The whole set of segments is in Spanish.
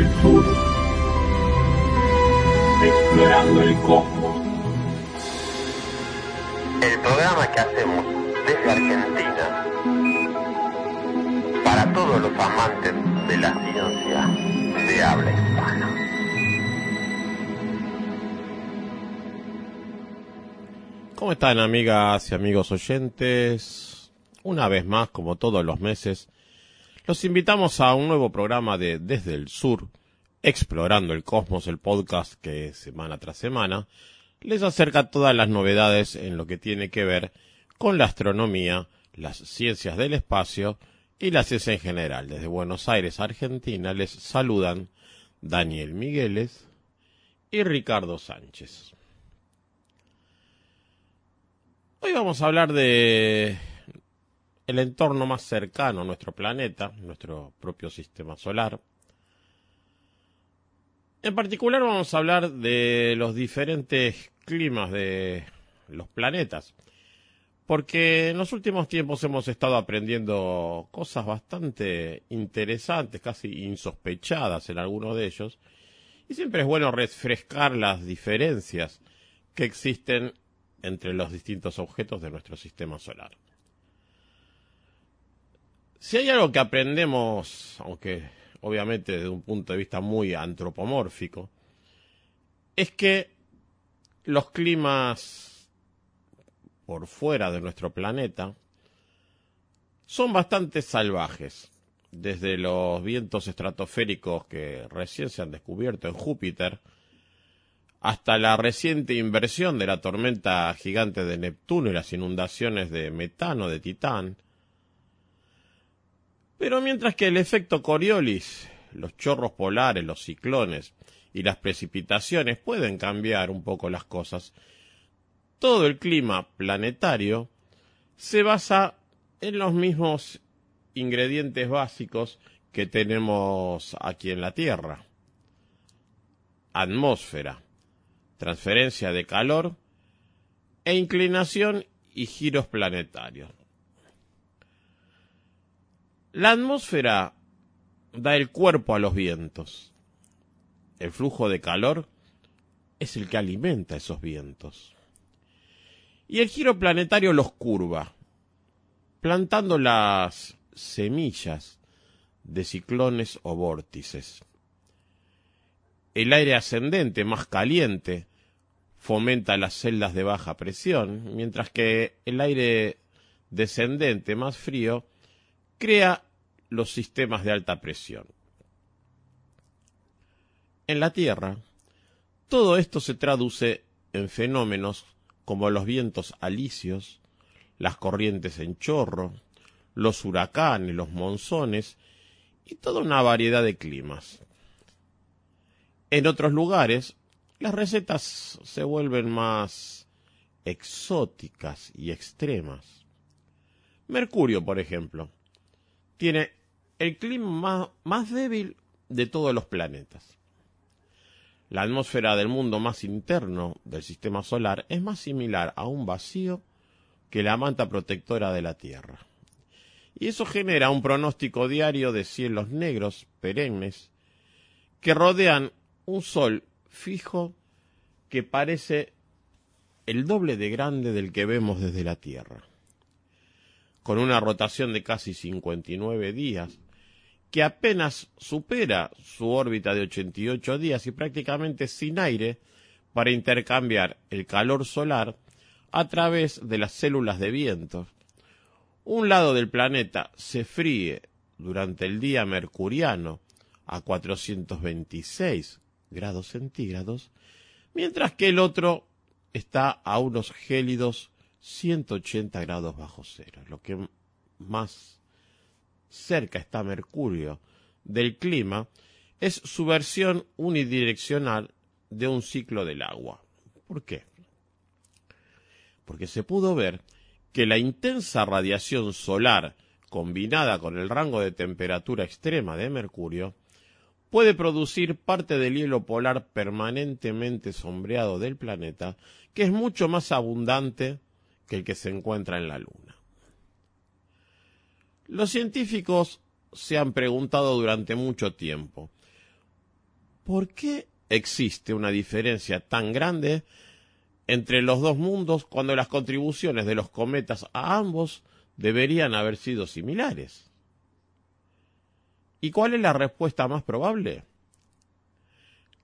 el sur, explorando el cosmos. El programa que hacemos desde Argentina para todos los amantes de la ciencia de habla hispana. ¿Cómo están amigas y amigos oyentes? Una vez más, como todos los meses, los invitamos a un nuevo programa de Desde el Sur, Explorando el Cosmos, el podcast que semana tras semana les acerca todas las novedades en lo que tiene que ver con la astronomía, las ciencias del espacio y la ciencia en general. Desde Buenos Aires, Argentina, les saludan Daniel Migueles y Ricardo Sánchez. Hoy vamos a hablar de el entorno más cercano a nuestro planeta, nuestro propio sistema solar. En particular vamos a hablar de los diferentes climas de los planetas, porque en los últimos tiempos hemos estado aprendiendo cosas bastante interesantes, casi insospechadas en algunos de ellos, y siempre es bueno refrescar las diferencias que existen entre los distintos objetos de nuestro sistema solar. Si hay algo que aprendemos, aunque obviamente desde un punto de vista muy antropomórfico, es que los climas por fuera de nuestro planeta son bastante salvajes, desde los vientos estratosféricos que recién se han descubierto en Júpiter, hasta la reciente inversión de la tormenta gigante de Neptuno y las inundaciones de metano de Titán. Pero mientras que el efecto Coriolis, los chorros polares, los ciclones y las precipitaciones pueden cambiar un poco las cosas, todo el clima planetario se basa en los mismos ingredientes básicos que tenemos aquí en la Tierra. Atmósfera transferencia de calor e inclinación y giros planetarios. La atmósfera da el cuerpo a los vientos. El flujo de calor es el que alimenta esos vientos. Y el giro planetario los curva, plantando las semillas de ciclones o vórtices. El aire ascendente, más caliente, fomenta las celdas de baja presión, mientras que el aire descendente más frío crea los sistemas de alta presión. En la Tierra, todo esto se traduce en fenómenos como los vientos alisios, las corrientes en chorro, los huracanes, los monzones y toda una variedad de climas. En otros lugares, las recetas se vuelven más exóticas y extremas. Mercurio, por ejemplo, tiene el clima más, débil de todos los planetas. La atmósfera del mundo más interno del sistema solar es más similar a un vacío que la manta protectora de la Tierra. Y eso genera un pronóstico diario de cielos negros perennes que rodean un sol fijo que parece el doble de grande del que vemos desde la Tierra, con una rotación de casi 59 días, que apenas supera su órbita de 88 días y prácticamente sin aire para intercambiar el calor solar a través de las células de viento. Un lado del planeta se fríe durante el día mercuriano a 426 grados centígrados, mientras que el otro está a unos gélidos 180 grados bajo cero, lo que más cerca está Mercurio del clima es su versión unidireccional de un ciclo del agua. ¿Por qué? Porque se pudo ver que la intensa radiación solar combinada con el rango de temperatura extrema de Mercurio puede producir parte del hielo polar permanentemente sombreado del planeta, que es mucho más abundante que el que se encuentra en la Luna. Los científicos se han preguntado durante mucho tiempo, ¿por qué existe una diferencia tan grande entre los dos mundos cuando las contribuciones de los cometas a ambos deberían haber sido similares? ¿Y cuál es la respuesta más probable?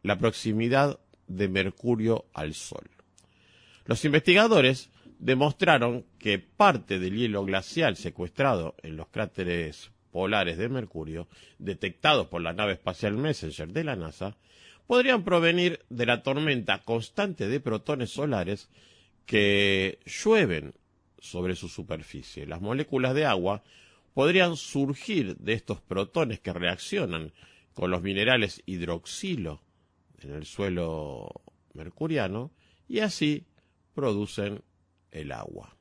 La proximidad de Mercurio al Sol. Los investigadores demostraron que parte del hielo glacial secuestrado en los cráteres polares de Mercurio, detectados por la nave espacial Messenger de la NASA, podrían provenir de la tormenta constante de protones solares que llueven sobre su superficie. Las moléculas de agua podrían surgir de estos protones que reaccionan con los minerales hidroxilo en el suelo mercuriano y así producen el agua.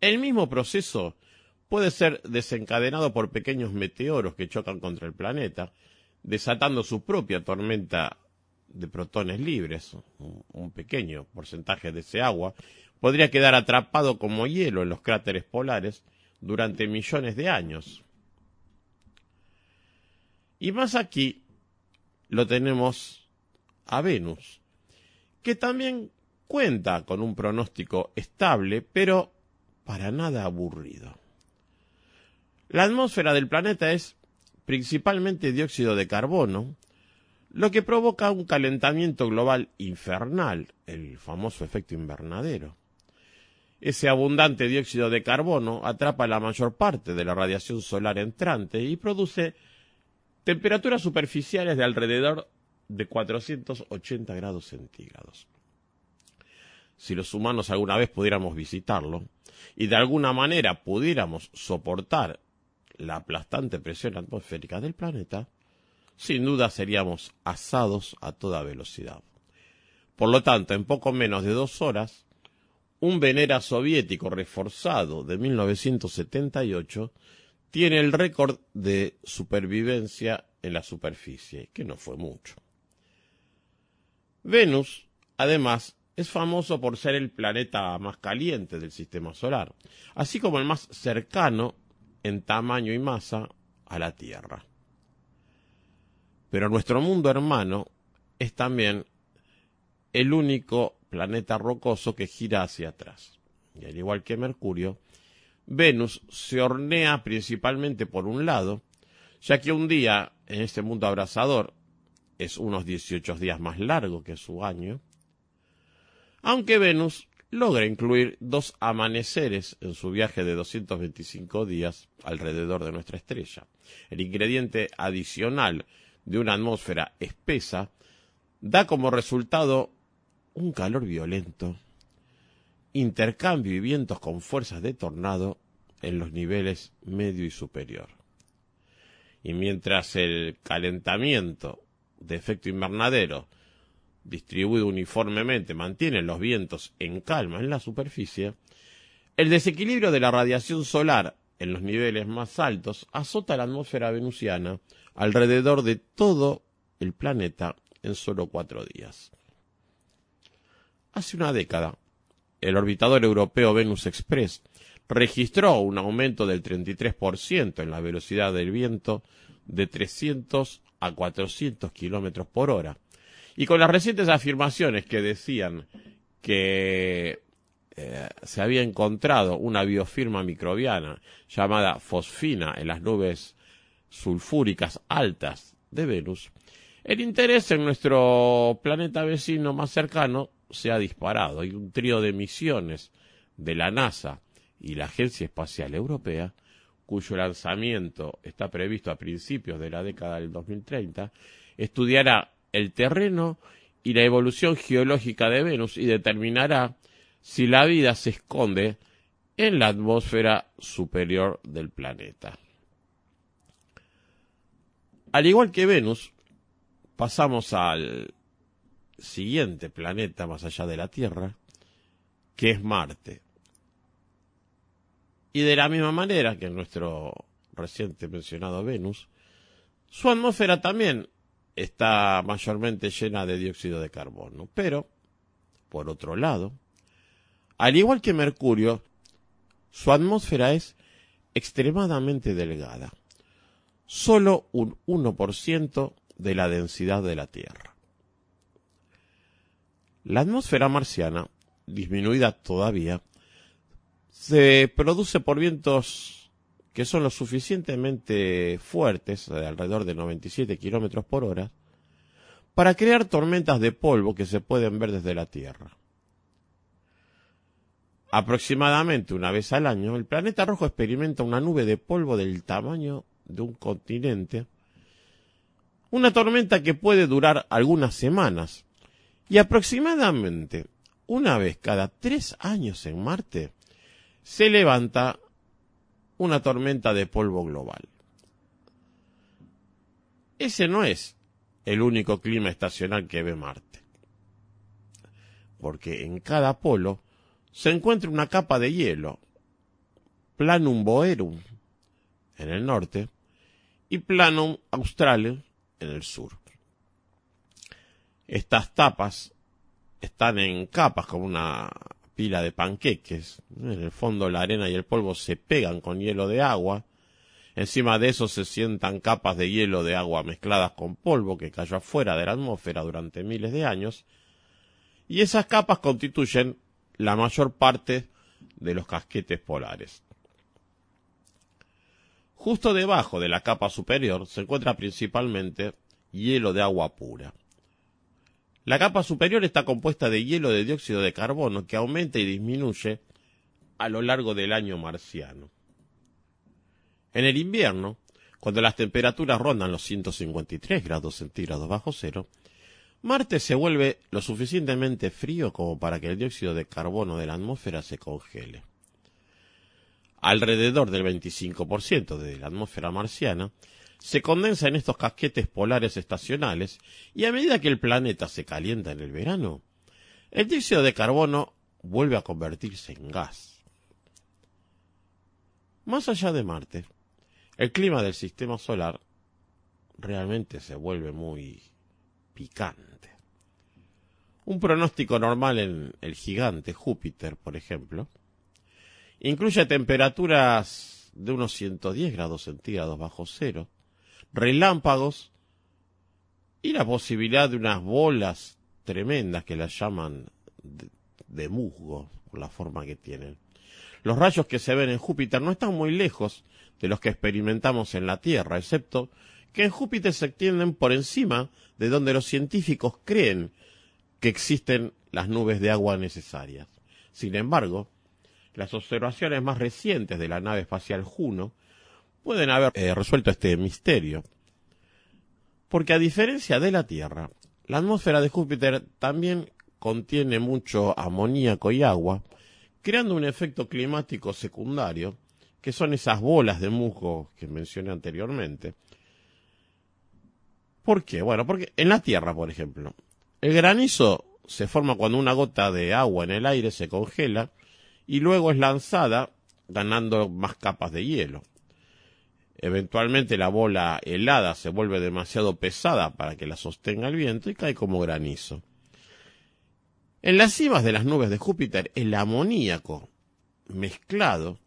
El mismo proceso puede ser desencadenado por pequeños meteoros que chocan contra el planeta, desatando su propia tormenta de protones libres. Un pequeño porcentaje de ese agua podría quedar atrapado como hielo en los cráteres polares durante millones de años. Y más aquí lo tenemos a Venus, que también cuenta con un pronóstico estable, pero para nada aburrido. La atmósfera del planeta es principalmente dióxido de carbono, lo que provoca un calentamiento global infernal, el famoso efecto invernadero. Ese abundante dióxido de carbono atrapa la mayor parte de la radiación solar entrante y produce temperaturas superficiales de alrededor de 480 grados centígrados si los humanos alguna vez pudiéramos visitarlo y de alguna manera pudiéramos soportar la aplastante presión atmosférica del planeta, sin duda seríamos asados a toda velocidad. Por lo tanto, en poco menos de dos horas, un Venera soviético reforzado de 1978 tiene el récord de supervivencia en la superficie, que no fue mucho. Venus, además, es famoso por ser el planeta más caliente del sistema solar, así como el más cercano en tamaño y masa a la Tierra. Pero nuestro mundo hermano es también el único planeta rocoso que gira hacia atrás. Y al igual que Mercurio, Venus se hornea principalmente por un lado, ya que un día en este mundo abrasador es unos 18 días más largo que su año, aunque Venus logra incluir dos amaneceres en su viaje de 225 días alrededor de nuestra estrella. El ingrediente adicional de una atmósfera espesa da como resultado un calor violento, intercambio y vientos con fuerzas de tornado en los niveles medio y superior. Y mientras el calentamiento de efecto invernadero distribuido uniformemente mantiene los vientos en calma en la superficie, el desequilibrio de la radiación solar en los niveles más altos azota la atmósfera venusiana alrededor de todo el planeta en solo cuatro días. Hace una década, el orbitador europeo Venus Express registró un aumento del 33% en la velocidad del viento de 300 a 400 kilómetros por hora, y con las recientes afirmaciones que decían que eh, se había encontrado una biofirma microbiana llamada fosfina en las nubes sulfúricas altas de Venus, el interés en nuestro planeta vecino más cercano se ha disparado. Hay un trío de misiones de la NASA y la Agencia Espacial Europea, cuyo lanzamiento está previsto a principios de la década del 2030, estudiará el terreno y la evolución geológica de Venus y determinará si la vida se esconde en la atmósfera superior del planeta. Al igual que Venus, pasamos al siguiente planeta más allá de la Tierra, que es Marte. Y de la misma manera que nuestro reciente mencionado Venus, su atmósfera también está mayormente llena de dióxido de carbono. Pero, por otro lado, al igual que Mercurio, su atmósfera es extremadamente delgada. Solo un 1% de la densidad de la Tierra. La atmósfera marciana, disminuida todavía, se produce por vientos que son lo suficientemente fuertes, de alrededor de 97 kilómetros por hora, para crear tormentas de polvo que se pueden ver desde la Tierra. Aproximadamente una vez al año, el planeta rojo experimenta una nube de polvo del tamaño de un continente, una tormenta que puede durar algunas semanas, y aproximadamente una vez cada tres años en Marte se levanta una tormenta de polvo global. Ese no es el único clima estacional que ve Marte, porque en cada polo se encuentra una capa de hielo, Planum Boerum en el norte y Planum Australis en el sur. Estas tapas están en capas como una pila de panqueques. En el fondo la arena y el polvo se pegan con hielo de agua. Encima de eso se sientan capas de hielo de agua mezcladas con polvo que cayó afuera de la atmósfera durante miles de años. Y esas capas constituyen la mayor parte de los casquetes polares. Justo debajo de la capa superior se encuentra principalmente hielo de agua pura. La capa superior está compuesta de hielo de dióxido de carbono que aumenta y disminuye a lo largo del año marciano. En el invierno, cuando las temperaturas rondan los 153 grados centígrados bajo cero, Marte se vuelve lo suficientemente frío como para que el dióxido de carbono de la atmósfera se congele. Alrededor del 25% de la atmósfera marciana se condensa en estos casquetes polares estacionales y a medida que el planeta se calienta en el verano, el dióxido de carbono vuelve a convertirse en gas. Más allá de Marte, el clima del sistema solar realmente se vuelve muy picante. Un pronóstico normal en el gigante Júpiter, por ejemplo, incluye temperaturas de unos 110 grados centígrados bajo cero, relámpagos y la posibilidad de unas bolas tremendas que las llaman de, musgo por la forma que tienen. Los rayos que se ven en Júpiter no están muy lejos de los que experimentamos en la Tierra, excepto que en Júpiter se extienden por encima de donde los científicos creen que existen las nubes de agua necesarias. Sin embargo, las observaciones más recientes de la nave espacial Juno pueden haber eh, resuelto este misterio. Porque a diferencia de la Tierra, la atmósfera de Júpiter también contiene mucho amoníaco y agua, creando un efecto climático secundario, que son esas bolas de musgo que mencioné anteriormente, ¿Por qué? Bueno, porque en la Tierra, por ejemplo, el granizo se forma cuando una gota de agua en el aire se congela y luego es lanzada ganando más capas de hielo. Eventualmente la bola helada se vuelve demasiado pesada para que la sostenga el viento y cae como granizo. En las cimas de las nubes de Júpiter, el amoníaco mezclado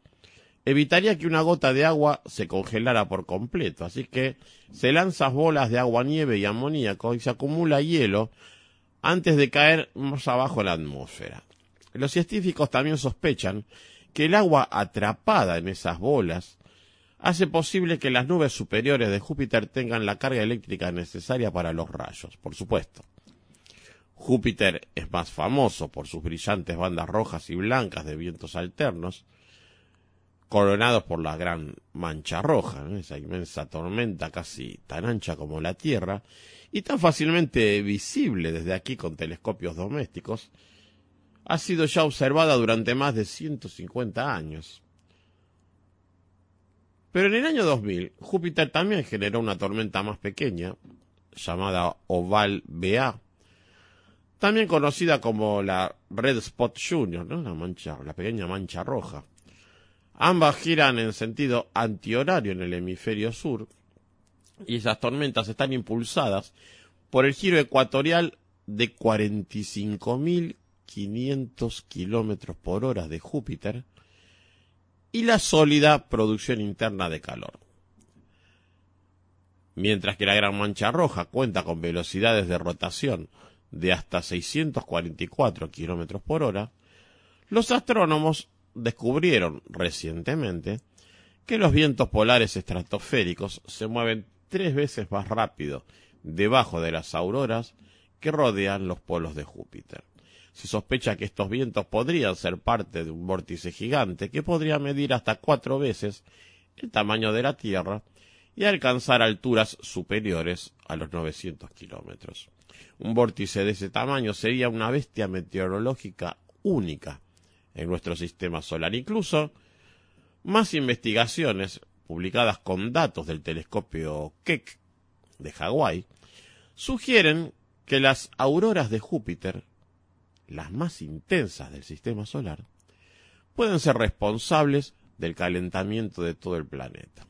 evitaría que una gota de agua se congelara por completo. Así que se lanzan bolas de agua, nieve y amoníaco y se acumula hielo antes de caer más abajo en la atmósfera. Los científicos también sospechan que el agua atrapada en esas bolas hace posible que las nubes superiores de Júpiter tengan la carga eléctrica necesaria para los rayos, por supuesto. Júpiter es más famoso por sus brillantes bandas rojas y blancas de vientos alternos, coronados por la gran mancha roja, esa inmensa tormenta casi tan ancha como la Tierra y tan fácilmente visible desde aquí con telescopios domésticos, ha sido ya observada durante más de 150 años. Pero en el año 2000, Júpiter también generó una tormenta más pequeña, llamada Oval BA, también conocida como la Red Spot Junior, la, mancha, la pequeña mancha roja. Ambas giran en sentido antihorario en el hemisferio sur y esas tormentas están impulsadas por el giro ecuatorial de 45.500 kilómetros por hora de Júpiter y la sólida producción interna de calor. Mientras que la Gran Mancha Roja cuenta con velocidades de rotación de hasta 644 kilómetros por hora, los astrónomos descubrieron recientemente que los vientos polares estratosféricos se mueven tres veces más rápido debajo de las auroras que rodean los polos de Júpiter. Se sospecha que estos vientos podrían ser parte de un vórtice gigante que podría medir hasta cuatro veces el tamaño de la Tierra y alcanzar alturas superiores a los 900 kilómetros. Un vórtice de ese tamaño sería una bestia meteorológica única en nuestro sistema solar. Incluso más investigaciones publicadas con datos del telescopio Keck de Hawái sugieren que las auroras de Júpiter, las más intensas del sistema solar, pueden ser responsables del calentamiento de todo el planeta.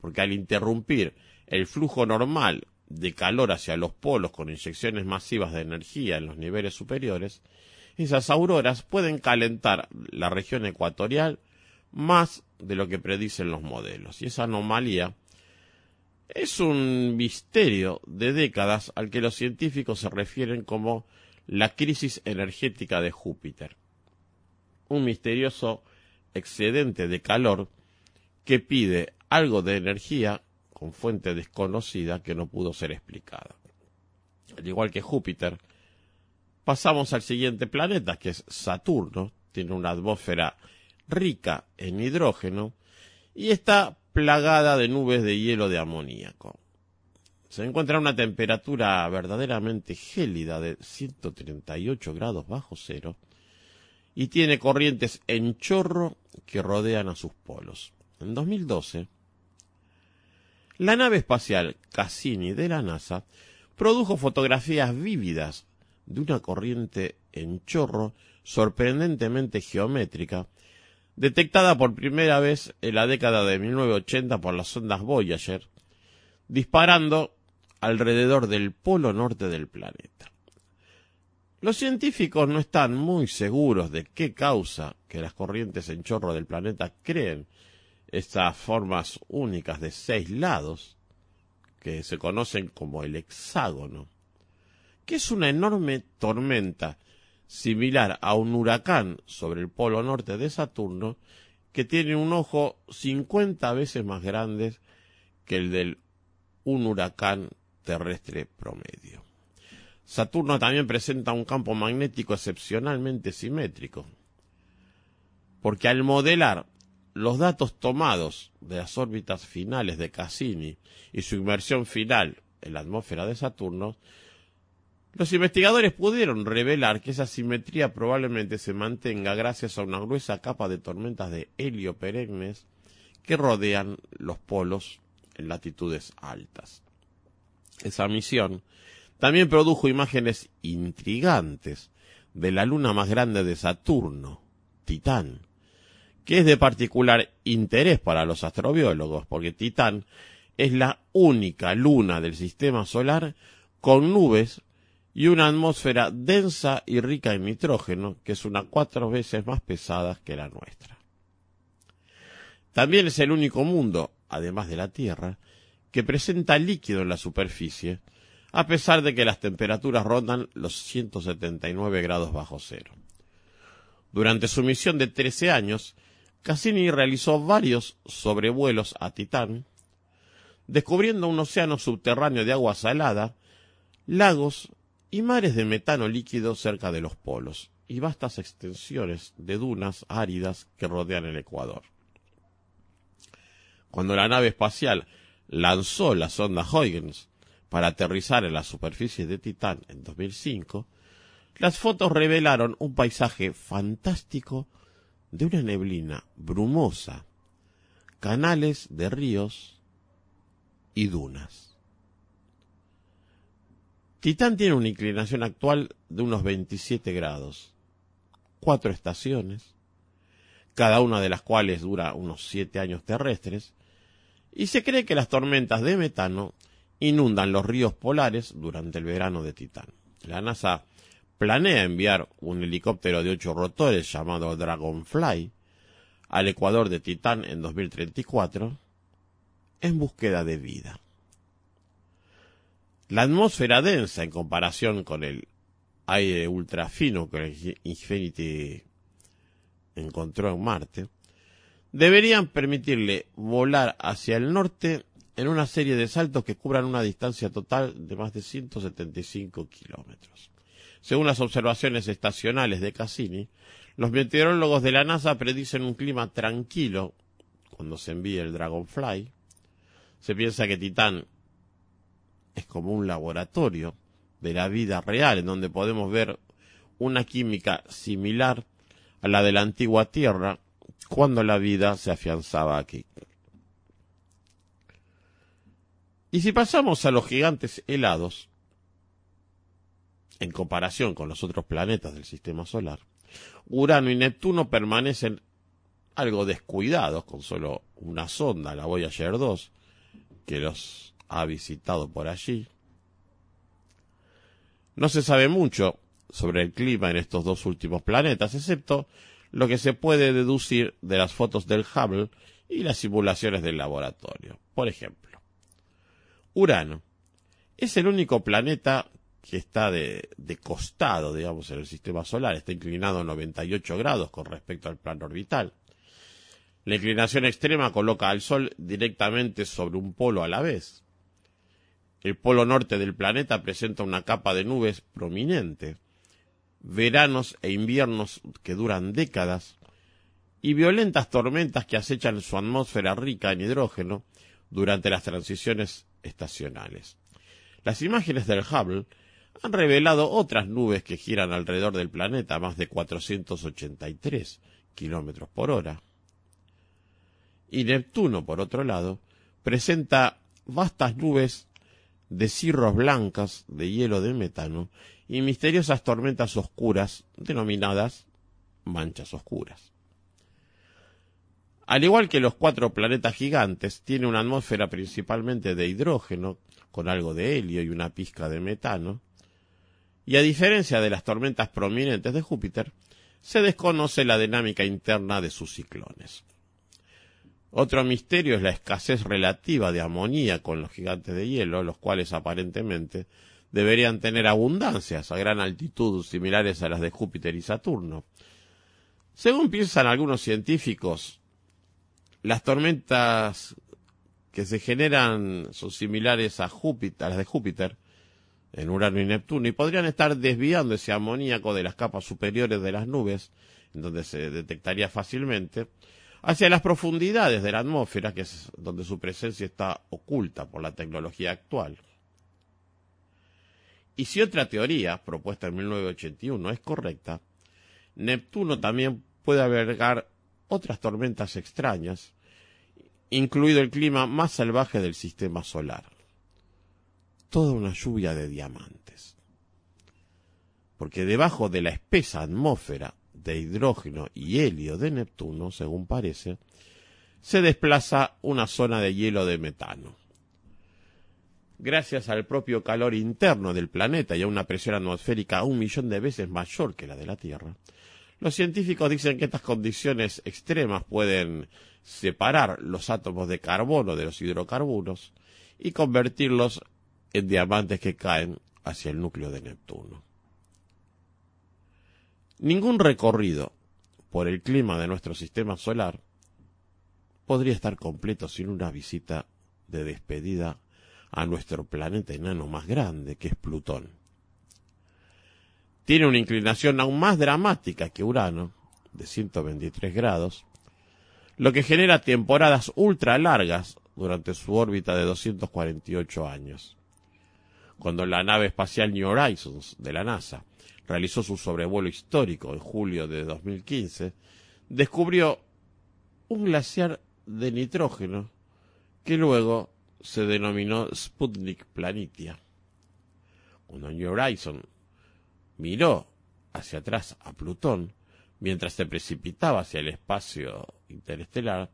Porque al interrumpir el flujo normal de calor hacia los polos con inyecciones masivas de energía en los niveles superiores, esas auroras pueden calentar la región ecuatorial más de lo que predicen los modelos. Y esa anomalía es un misterio de décadas al que los científicos se refieren como la crisis energética de Júpiter. Un misterioso excedente de calor que pide algo de energía con fuente desconocida que no pudo ser explicada. Al igual que Júpiter, pasamos al siguiente planeta, que es Saturno, tiene una atmósfera rica en hidrógeno y está plagada de nubes de hielo de amoníaco. Se encuentra una temperatura verdaderamente gélida de 138 grados bajo cero y tiene corrientes en chorro que rodean a sus polos. En 2012, la nave espacial Cassini de la NASA produjo fotografías vívidas de una corriente en chorro sorprendentemente geométrica detectada por primera vez en la década de 1980 por las ondas Voyager, disparando alrededor del polo norte del planeta. Los científicos no están muy seguros de qué causa que las corrientes en chorro del planeta creen estas formas únicas de seis lados, que se conocen como el hexágono, que es una enorme tormenta similar a un huracán sobre el polo norte de Saturno, que tiene un ojo 50 veces más grande que el de un huracán terrestre promedio. Saturno también presenta un campo magnético excepcionalmente simétrico, porque al modelar los datos tomados de las órbitas finales de Cassini y su inmersión final en la atmósfera de Saturno, los investigadores pudieron revelar que esa simetría probablemente se mantenga gracias a una gruesa capa de tormentas de helio perennes que rodean los polos en latitudes altas. Esa misión también produjo imágenes intrigantes de la luna más grande de Saturno, Titán, que es de particular interés para los astrobiólogos, porque Titán es la única luna del sistema solar con nubes y una atmósfera densa y rica en nitrógeno, que es una cuatro veces más pesada que la nuestra. También es el único mundo, además de la Tierra, que presenta líquido en la superficie, a pesar de que las temperaturas rondan los 179 grados bajo cero. Durante su misión de 13 años, Cassini realizó varios sobrevuelos a Titán, descubriendo un océano subterráneo de agua salada, lagos y mares de metano líquido cerca de los polos, y vastas extensiones de dunas áridas que rodean el Ecuador. Cuando la nave espacial lanzó la sonda Huygens para aterrizar en la superficie de Titán en 2005, las fotos revelaron un paisaje fantástico de una neblina brumosa, canales de ríos y dunas. Titán tiene una inclinación actual de unos 27 grados, cuatro estaciones, cada una de las cuales dura unos siete años terrestres, y se cree que las tormentas de metano inundan los ríos polares durante el verano de Titán. La NASA planea enviar un helicóptero de ocho rotores llamado Dragonfly al Ecuador de Titán en 2034 en búsqueda de vida. La atmósfera densa en comparación con el aire ultrafino que Infinity encontró en Marte, deberían permitirle volar hacia el norte en una serie de saltos que cubran una distancia total de más de 175 kilómetros. Según las observaciones estacionales de Cassini, los meteorólogos de la NASA predicen un clima tranquilo cuando se envíe el Dragonfly. Se piensa que Titán es como un laboratorio de la vida real en donde podemos ver una química similar a la de la antigua Tierra cuando la vida se afianzaba aquí. Y si pasamos a los gigantes helados, en comparación con los otros planetas del sistema solar, Urano y Neptuno permanecen algo descuidados con solo una sonda, la Voyager 2, que los ha visitado por allí. No se sabe mucho sobre el clima en estos dos últimos planetas, excepto lo que se puede deducir de las fotos del Hubble y las simulaciones del laboratorio. Por ejemplo, Urano es el único planeta que está de, costado, digamos, en el sistema solar, está inclinado a 98 grados con respecto al plano orbital. La inclinación extrema coloca al Sol directamente sobre un polo a la vez. El polo norte del planeta presenta una capa de nubes prominente, veranos e inviernos que duran décadas, y violentas tormentas que acechan su atmósfera rica en hidrógeno durante las transiciones estacionales. Las imágenes del Hubble han revelado otras nubes que giran alrededor del planeta a más de 483 kilómetros por hora. Y Neptuno, por otro lado, presenta vastas nubes de cirros blancas de hielo de metano y misteriosas tormentas oscuras denominadas manchas oscuras. Al igual que los cuatro planetas gigantes, tiene una atmósfera principalmente de hidrógeno, con algo de helio y una pizca de metano, y a diferencia de las tormentas prominentes de Júpiter, se desconoce la dinámica interna de sus ciclones. Otro misterio es la escasez relativa de amonía con los gigantes de hielo, los cuales aparentemente deberían tener abundancias a gran altitud similares a las de Júpiter y Saturno. Según piensan algunos científicos, las tormentas que se generan son similares a las de Júpiter, en Urano y Neptuno, y podrían estar desviando ese amoníaco de las capas superiores de las nubes, en donde se detectaría fácilmente, hacia las profundidades de la atmósfera, que es donde su presencia está oculta por la tecnología actual. Y si otra teoría, propuesta en 1981, es correcta, Neptuno también puede albergar otras tormentas extrañas, incluido el clima más salvaje del sistema solar. Toda una lluvia de diamantes. Porque debajo de la espesa atmósfera de hidrógeno y helio de Neptuno, según parece, se desplaza una zona de hielo de metano. Gracias al propio calor interno del planeta y a una presión atmosférica un millón de veces mayor que la de la Tierra, los científicos dicen que estas condiciones extremas pueden separar los átomos de carbono de los hidrocarburos y convertirlos en diamantes que caen hacia el núcleo de Neptuno. Ningún recorrido por el clima de nuestro sistema solar podría estar completo sin una visita de despedida a nuestro planeta enano más grande, que es Plutón. Tiene una inclinación aún más dramática que Urano, de 123 grados, lo que genera temporadas ultra largas durante su órbita de 248 años. Cuando la nave espacial New Horizons de la NASA realizó su sobrevuelo histórico en julio de 2015, descubrió un glaciar de nitrógeno que luego se denominó Sputnik Planitia. Cuando New Horizon miró hacia atrás a Plutón, mientras se precipitaba hacia el espacio interestelar,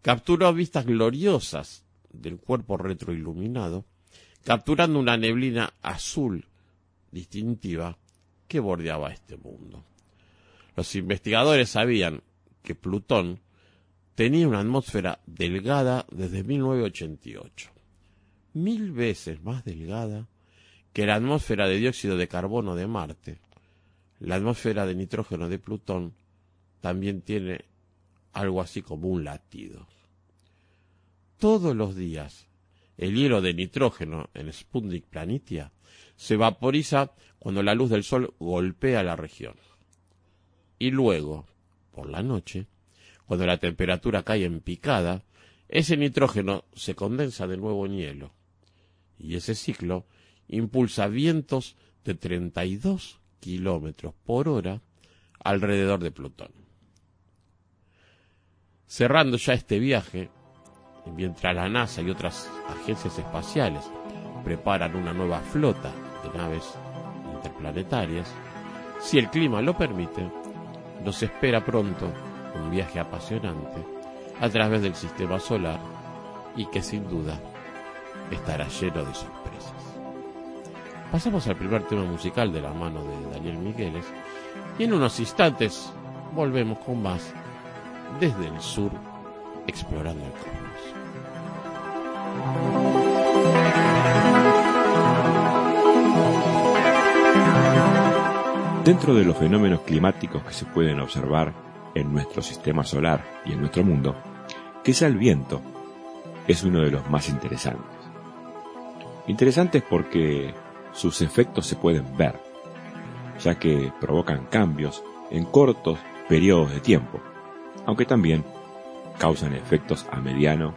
capturó vistas gloriosas del cuerpo retroiluminado, capturando una neblina azul distintiva que bordeaba este mundo. Los investigadores sabían que Plutón tenía una atmósfera delgada desde 1988, mil veces más delgada que la atmósfera de dióxido de carbono de Marte. La atmósfera de nitrógeno de Plutón también tiene algo así como un latido. Todos los días el hielo de nitrógeno en Sputnik Planitia se vaporiza cuando la luz del sol golpea la región. Y luego, por la noche, cuando la temperatura cae en picada, ese nitrógeno se condensa de nuevo en hielo. Y ese ciclo impulsa vientos de 32 kilómetros por hora alrededor de Plutón. Cerrando ya este viaje, mientras la NASA y otras agencias espaciales preparan una nueva flota de naves interplanetarias, si el clima lo permite, nos espera pronto un viaje apasionante a través del sistema solar y que sin duda estará lleno de sorpresas. Pasamos al primer tema musical de la mano de Daniel Migueles y en unos instantes volvemos con más desde el sur explorando el cosmos. Dentro de los fenómenos climáticos que se pueden observar en nuestro sistema solar y en nuestro mundo, quizá el viento es uno de los más interesantes. Interesantes porque sus efectos se pueden ver, ya que provocan cambios en cortos periodos de tiempo, aunque también causan efectos a mediano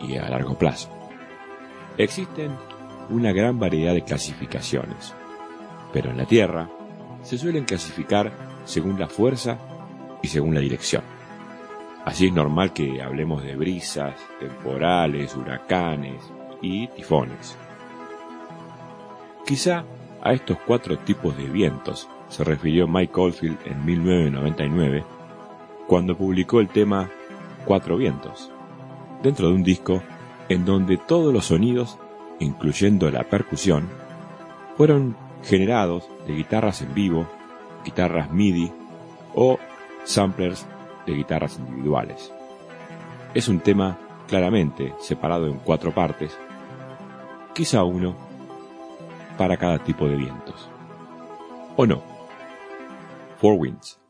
y a largo plazo. Existen una gran variedad de clasificaciones, pero en la Tierra se suelen clasificar según la fuerza y según la dirección. Así es normal que hablemos de brisas, temporales, huracanes y tifones. Quizá a estos cuatro tipos de vientos se refirió Mike Oldfield en 1999 cuando publicó el tema Cuatro vientos, dentro de un disco en donde todos los sonidos, incluyendo la percusión, fueron generados de guitarras en vivo, guitarras MIDI o samplers de guitarras individuales. Es un tema claramente separado en cuatro partes, quizá uno para cada tipo de vientos. ¿O no? Four Winds.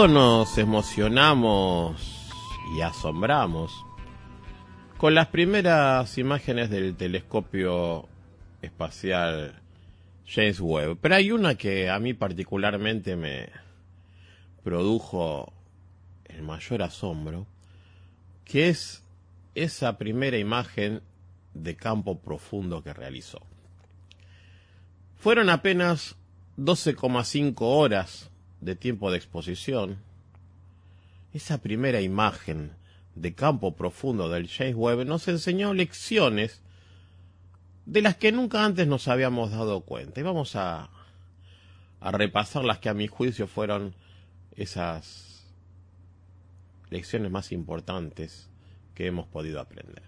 Todos nos emocionamos y asombramos con las primeras imágenes del telescopio espacial James Webb. Pero hay una que a mí particularmente me produjo el mayor asombro, que es esa primera imagen de campo profundo que realizó. Fueron apenas 12,5 horas de tiempo de exposición. Esa primera imagen de campo profundo del James Webb nos enseñó lecciones de las que nunca antes nos habíamos dado cuenta. Y vamos a, a repasar las que a mi juicio fueron esas lecciones más importantes que hemos podido aprender.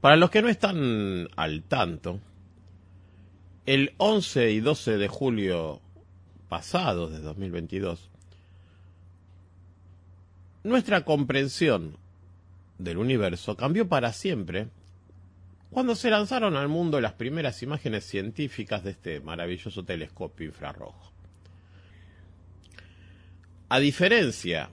Para los que no están al tanto, el 11 y 12 de julio pasado de 2022, nuestra comprensión del universo cambió para siempre cuando se lanzaron al mundo las primeras imágenes científicas de este maravilloso telescopio infrarrojo. A diferencia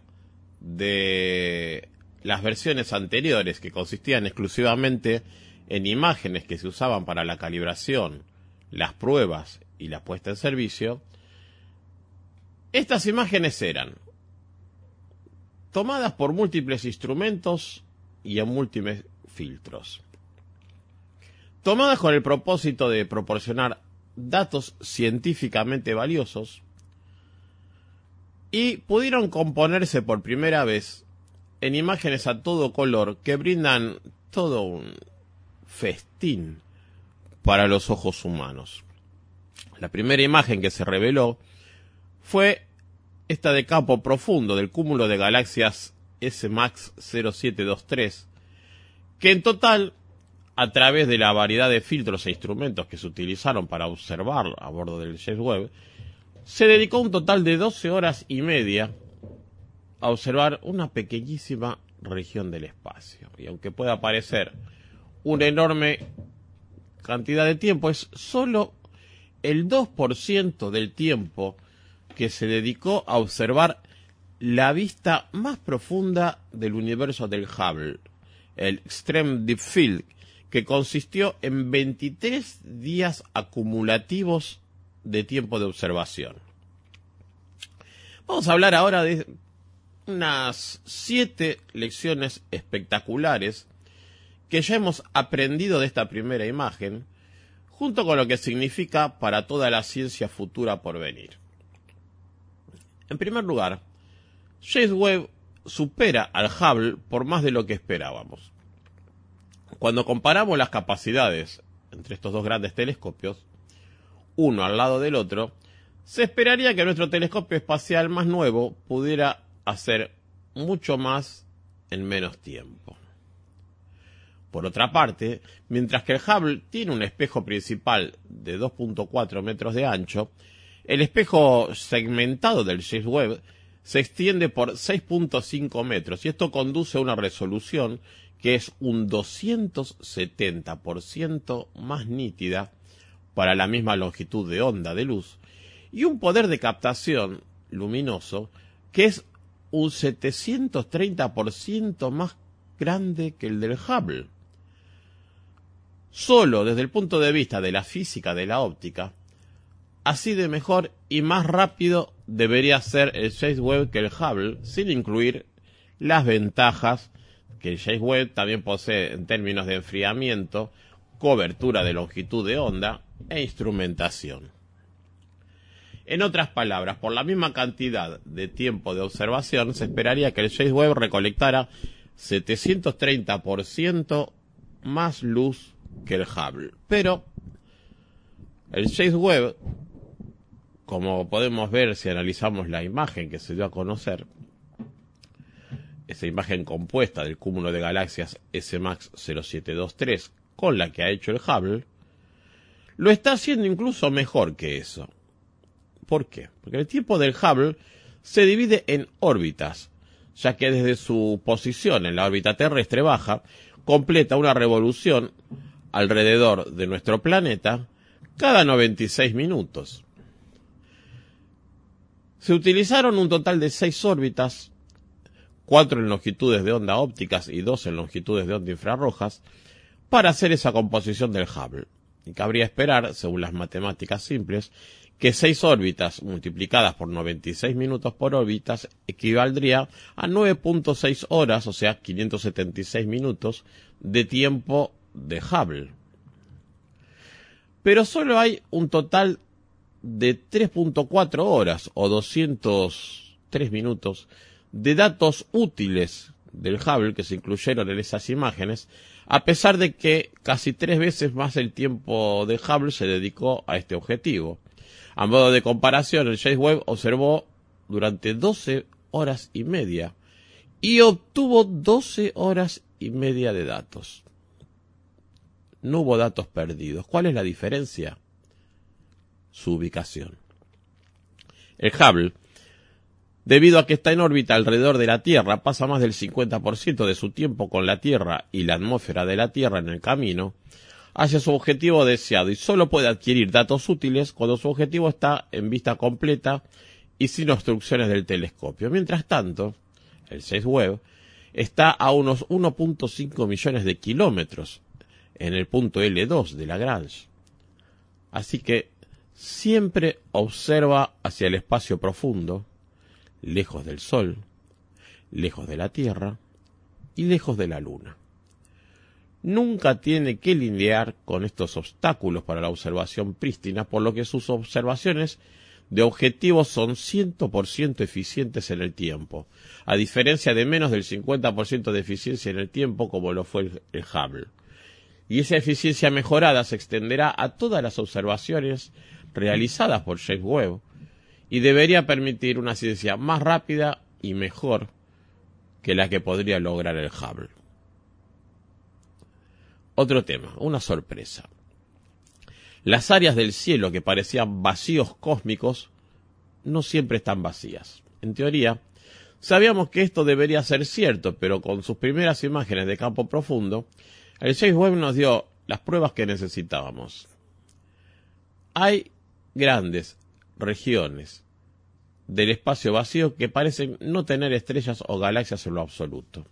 de las versiones anteriores que consistían exclusivamente en imágenes que se usaban para la calibración, las pruebas y la puesta en servicio, estas imágenes eran tomadas por múltiples instrumentos y en múltiples filtros tomadas con el propósito de proporcionar datos científicamente valiosos y pudieron componerse por primera vez en imágenes a todo color que brindan todo un festín para los ojos humanos. La primera imagen que se reveló fue esta de campo profundo del cúmulo de galaxias S-MAX 0723, que en total a través de la variedad de filtros e instrumentos que se utilizaron para observar a bordo del James Webb, se dedicó un total de 12 horas y media a observar una pequeñísima región del espacio. Y aunque pueda parecer una enorme cantidad de tiempo, es solo el 2% del tiempo que se dedicó a observar la vista más profunda del universo del Hubble, el Extreme Deep Field, que consistió en 23 días acumulativos de tiempo de observación. Vamos a hablar ahora de unas siete lecciones espectaculares que ya hemos aprendido de esta primera imagen, junto con lo que significa para toda la ciencia futura por venir. En primer lugar, James Webb supera al Hubble por más de lo que esperábamos. Cuando comparamos las capacidades entre estos dos grandes telescopios, uno al lado del otro, se esperaría que nuestro telescopio espacial más nuevo pudiera hacer mucho más en menos tiempo. Por otra parte, mientras que el Hubble tiene un espejo principal de 2.4 metros de ancho, el espejo segmentado del James Webb se extiende por 6.5 metros y esto conduce a una resolución que es un 270% más nítida para la misma longitud de onda de luz y un poder de captación luminoso que es un 730% más grande que el del Hubble. Solo desde el punto de vista de la física de la óptica, así de mejor y más rápido debería ser el James Webb que el Hubble, sin incluir las ventajas que el James Webb también posee en términos de enfriamiento, cobertura de longitud de onda e instrumentación. En otras palabras, por la misma cantidad de tiempo de observación, se esperaría que el James Webb recolectara 730% más luz que el Hubble. Pero el James Webb, como podemos ver si analizamos la imagen que se dio a conocer, esa imagen compuesta del cúmulo de galaxias SMAX 0723 con la que ha hecho el Hubble, lo está haciendo incluso mejor que eso. ¿Por qué? Porque el tiempo del Hubble se divide en órbitas, ya que desde su posición en la órbita terrestre baja, completa una revolución alrededor de nuestro planeta cada 96 minutos. Se utilizaron un total de seis órbitas, cuatro en longitudes de onda ópticas y dos en longitudes de onda infrarrojas, para hacer esa composición del Hubble. Y cabría esperar, según las matemáticas simples, que seis órbitas multiplicadas por 96 minutos por órbitas equivaldría a 9.6 horas, o sea, 576 minutos de tiempo de Hubble. Pero solo hay un total de 3.4 horas o 203 minutos de datos útiles del Hubble que se incluyeron en esas imágenes, a pesar de que casi tres veces más el tiempo de Hubble se dedicó a este objetivo. A modo de comparación, el James Webb observó durante 12 horas y media y obtuvo 12 horas y media de datos. No hubo datos perdidos. ¿Cuál es la diferencia? Su ubicación. El Hubble, debido a que está en órbita alrededor de la Tierra, pasa más del 50% de su tiempo con la Tierra y la atmósfera de la Tierra en el camino, hacia su objetivo deseado y solo puede adquirir datos útiles cuando su objetivo está en vista completa y sin obstrucciones del telescopio. Mientras tanto, el 6 Webb está a unos 1.5 millones de kilómetros en el punto L2 de Lagrange. Así que siempre observa hacia el espacio profundo, lejos del Sol, lejos de la Tierra y lejos de la Luna nunca tiene que lidiar con estos obstáculos para la observación prístina, por lo que sus observaciones de objetivos son 100% eficientes en el tiempo, a diferencia de menos del 50% de eficiencia en el tiempo como lo fue el, Hubble. Y esa eficiencia mejorada se extenderá a todas las observaciones realizadas por James Webb y debería permitir una ciencia más rápida y mejor que la que podría lograr el Hubble. Otro tema, una sorpresa. Las áreas del cielo que parecían vacíos cósmicos no siempre están vacías. En teoría, sabíamos que esto debería ser cierto, pero con sus primeras imágenes de campo profundo, el James Webb nos dio las pruebas que necesitábamos. Hay grandes regiones del espacio vacío que parecen no tener estrellas o galaxias en lo absoluto.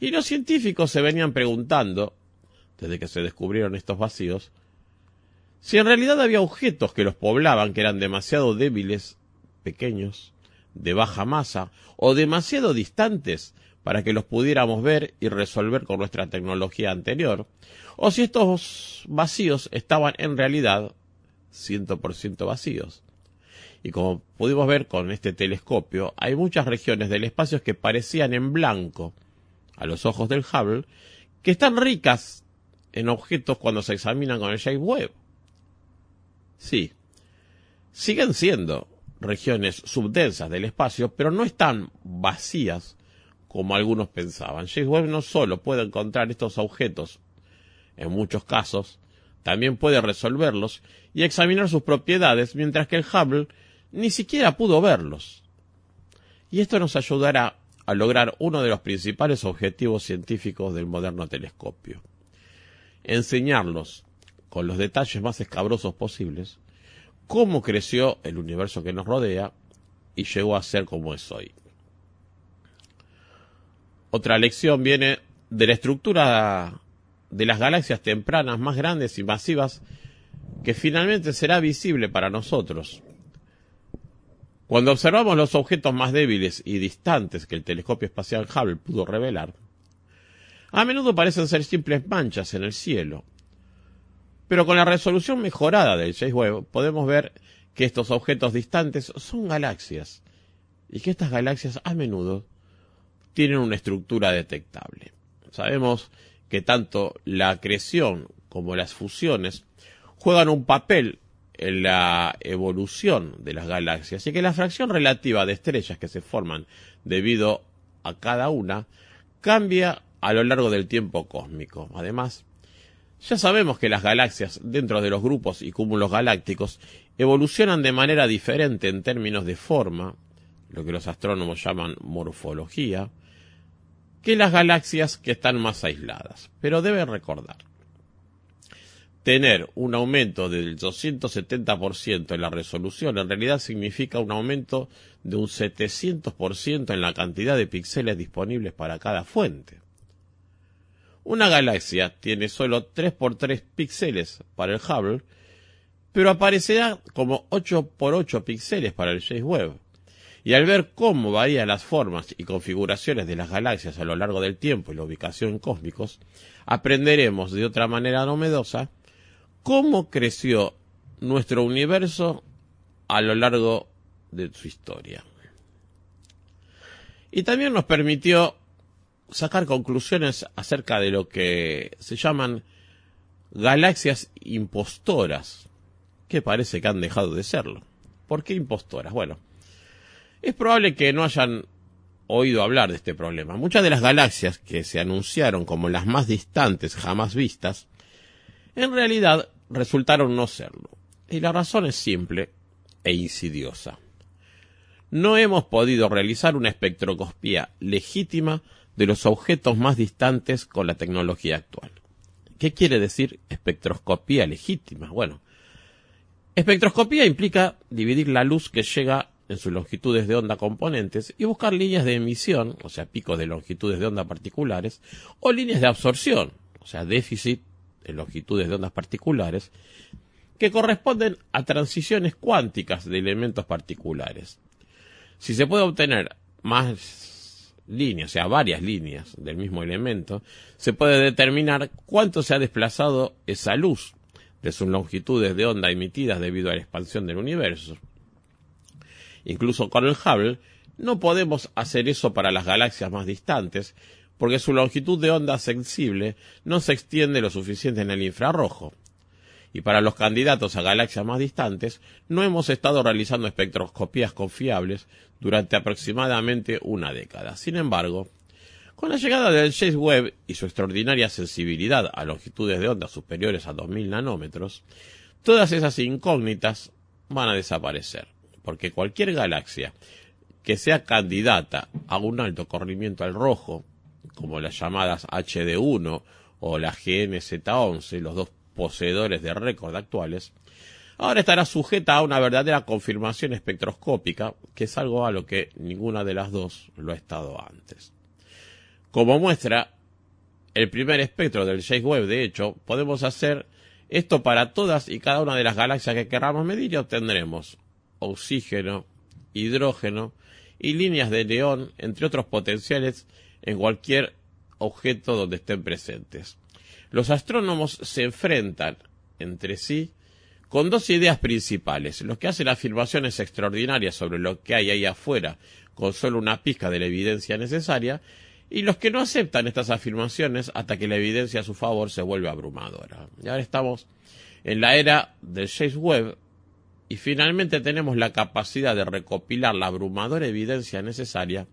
Y los científicos se venían preguntando desde que se descubrieron estos vacíos, si en realidad había objetos que los poblaban que eran demasiado débiles, pequeños, de baja masa o demasiado distantes para que los pudiéramos ver y resolver con nuestra tecnología anterior, o si estos vacíos estaban en realidad 100% vacíos. Y como pudimos ver con este telescopio, hay muchas regiones del espacio que parecían en blanco a los ojos del Hubble, que están ricas en objetos cuando se examinan con el James Webb. Sí, siguen siendo regiones subdensas del espacio, pero no están vacías como algunos pensaban. James Webb no solo puede encontrar estos objetos, en muchos casos, también puede resolverlos y examinar sus propiedades, mientras que el Hubble ni siquiera pudo verlos. Y esto nos ayudará a lograr uno de los principales objetivos científicos del moderno telescopio enseñarlos con los detalles más escabrosos posibles cómo creció el universo que nos rodea y llegó a ser como es hoy. Otra lección viene de la estructura de las galaxias tempranas más grandes y masivas que finalmente será visible para nosotros. Cuando observamos los objetos más débiles y distantes que el telescopio espacial Hubble pudo revelar, a menudo parecen ser simples manchas en el cielo. Pero con la resolución mejorada del James Webb podemos ver que estos objetos distantes son galaxias y que estas galaxias a menudo tienen una estructura detectable. Sabemos que tanto la acreción como las fusiones juegan un papel en la evolución de las galaxias y que la fracción relativa de estrellas que se forman debido a cada una cambia a lo largo del tiempo cósmico. Además, ya sabemos que las galaxias dentro de los grupos y cúmulos galácticos evolucionan de manera diferente en términos de forma, lo que los astrónomos llaman morfología, que las galaxias que están más aisladas. Pero deben recordar, tener un aumento del 270% en la resolución en realidad significa un aumento de un 700% en la cantidad de píxeles disponibles para cada fuente. Una galaxia tiene solo 3 por 3 píxeles para el Hubble, pero aparecerá como 8 por 8 píxeles para el James Webb. Y al ver cómo varían las formas y configuraciones de las galaxias a lo largo del tiempo y la ubicación cósmicos, aprenderemos de otra manera novedosa cómo creció nuestro universo a lo largo de su historia. Y también nos permitió sacar conclusiones acerca de lo que se llaman galaxias impostoras, que parece que han dejado de serlo. ¿Por qué impostoras? Bueno, es probable que no hayan oído hablar de este problema. Muchas de las galaxias que se anunciaron como las más distantes jamás vistas, en realidad resultaron no serlo. Y la razón es simple e insidiosa. No hemos podido realizar una espectroscopía legítima de los objetos más distantes con la tecnología actual. ¿Qué quiere decir espectroscopía legítima? Bueno, espectroscopía implica dividir la luz que llega en sus longitudes de onda componentes y buscar líneas de emisión, o sea, picos de longitudes de onda particulares, o líneas de absorción, o sea, déficit en longitudes de ondas particulares, que corresponden a transiciones cuánticas de elementos particulares. Si se puede obtener más líneas, o sea, varias líneas del mismo elemento, se puede determinar cuánto se ha desplazado esa luz de sus longitudes de onda emitidas debido a la expansión del universo. Incluso con el Hubble no podemos hacer eso para las galaxias más distantes, porque su longitud de onda sensible no se extiende lo suficiente en el infrarrojo. Y para los candidatos a galaxias más distantes, no hemos estado realizando espectroscopías confiables durante aproximadamente una década. Sin embargo, con la llegada del James Webb y su extraordinaria sensibilidad a longitudes de onda superiores a 2000 nanómetros, todas esas incógnitas van a desaparecer, porque cualquier galaxia que sea candidata a un alto corrimiento al rojo, como las llamadas HD1 o la GNZ11, los dos poseedores de récord actuales, ahora estará sujeta a una verdadera confirmación espectroscópica, que es algo a lo que ninguna de las dos lo ha estado antes. Como muestra el primer espectro del James Webb, de hecho, podemos hacer esto para todas y cada una de las galaxias que queramos medir y obtendremos oxígeno, hidrógeno y líneas de neón, entre otros potenciales, en cualquier objeto donde estén presentes. Los astrónomos se enfrentan entre sí con dos ideas principales. Los que hacen afirmaciones extraordinarias sobre lo que hay ahí afuera con solo una pizca de la evidencia necesaria y los que no aceptan estas afirmaciones hasta que la evidencia a su favor se vuelve abrumadora. Y ahora estamos en la era del James Webb y finalmente tenemos la capacidad de recopilar la abrumadora evidencia necesaria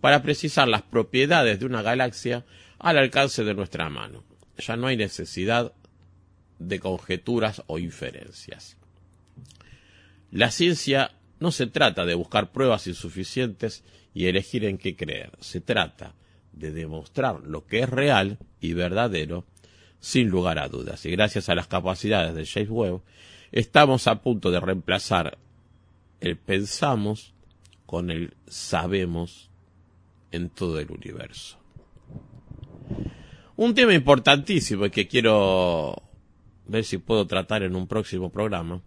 para precisar las propiedades de una galaxia al alcance de nuestra mano. Ya no hay necesidad de conjeturas o inferencias. La ciencia no se trata de buscar pruebas insuficientes y elegir en qué creer, se trata de demostrar lo que es real y verdadero sin lugar a dudas. Y gracias a las capacidades de James Webb, estamos a punto de reemplazar el pensamos con el sabemos en todo el universo. Un tema importantísimo que quiero ver si puedo tratar en un próximo programa,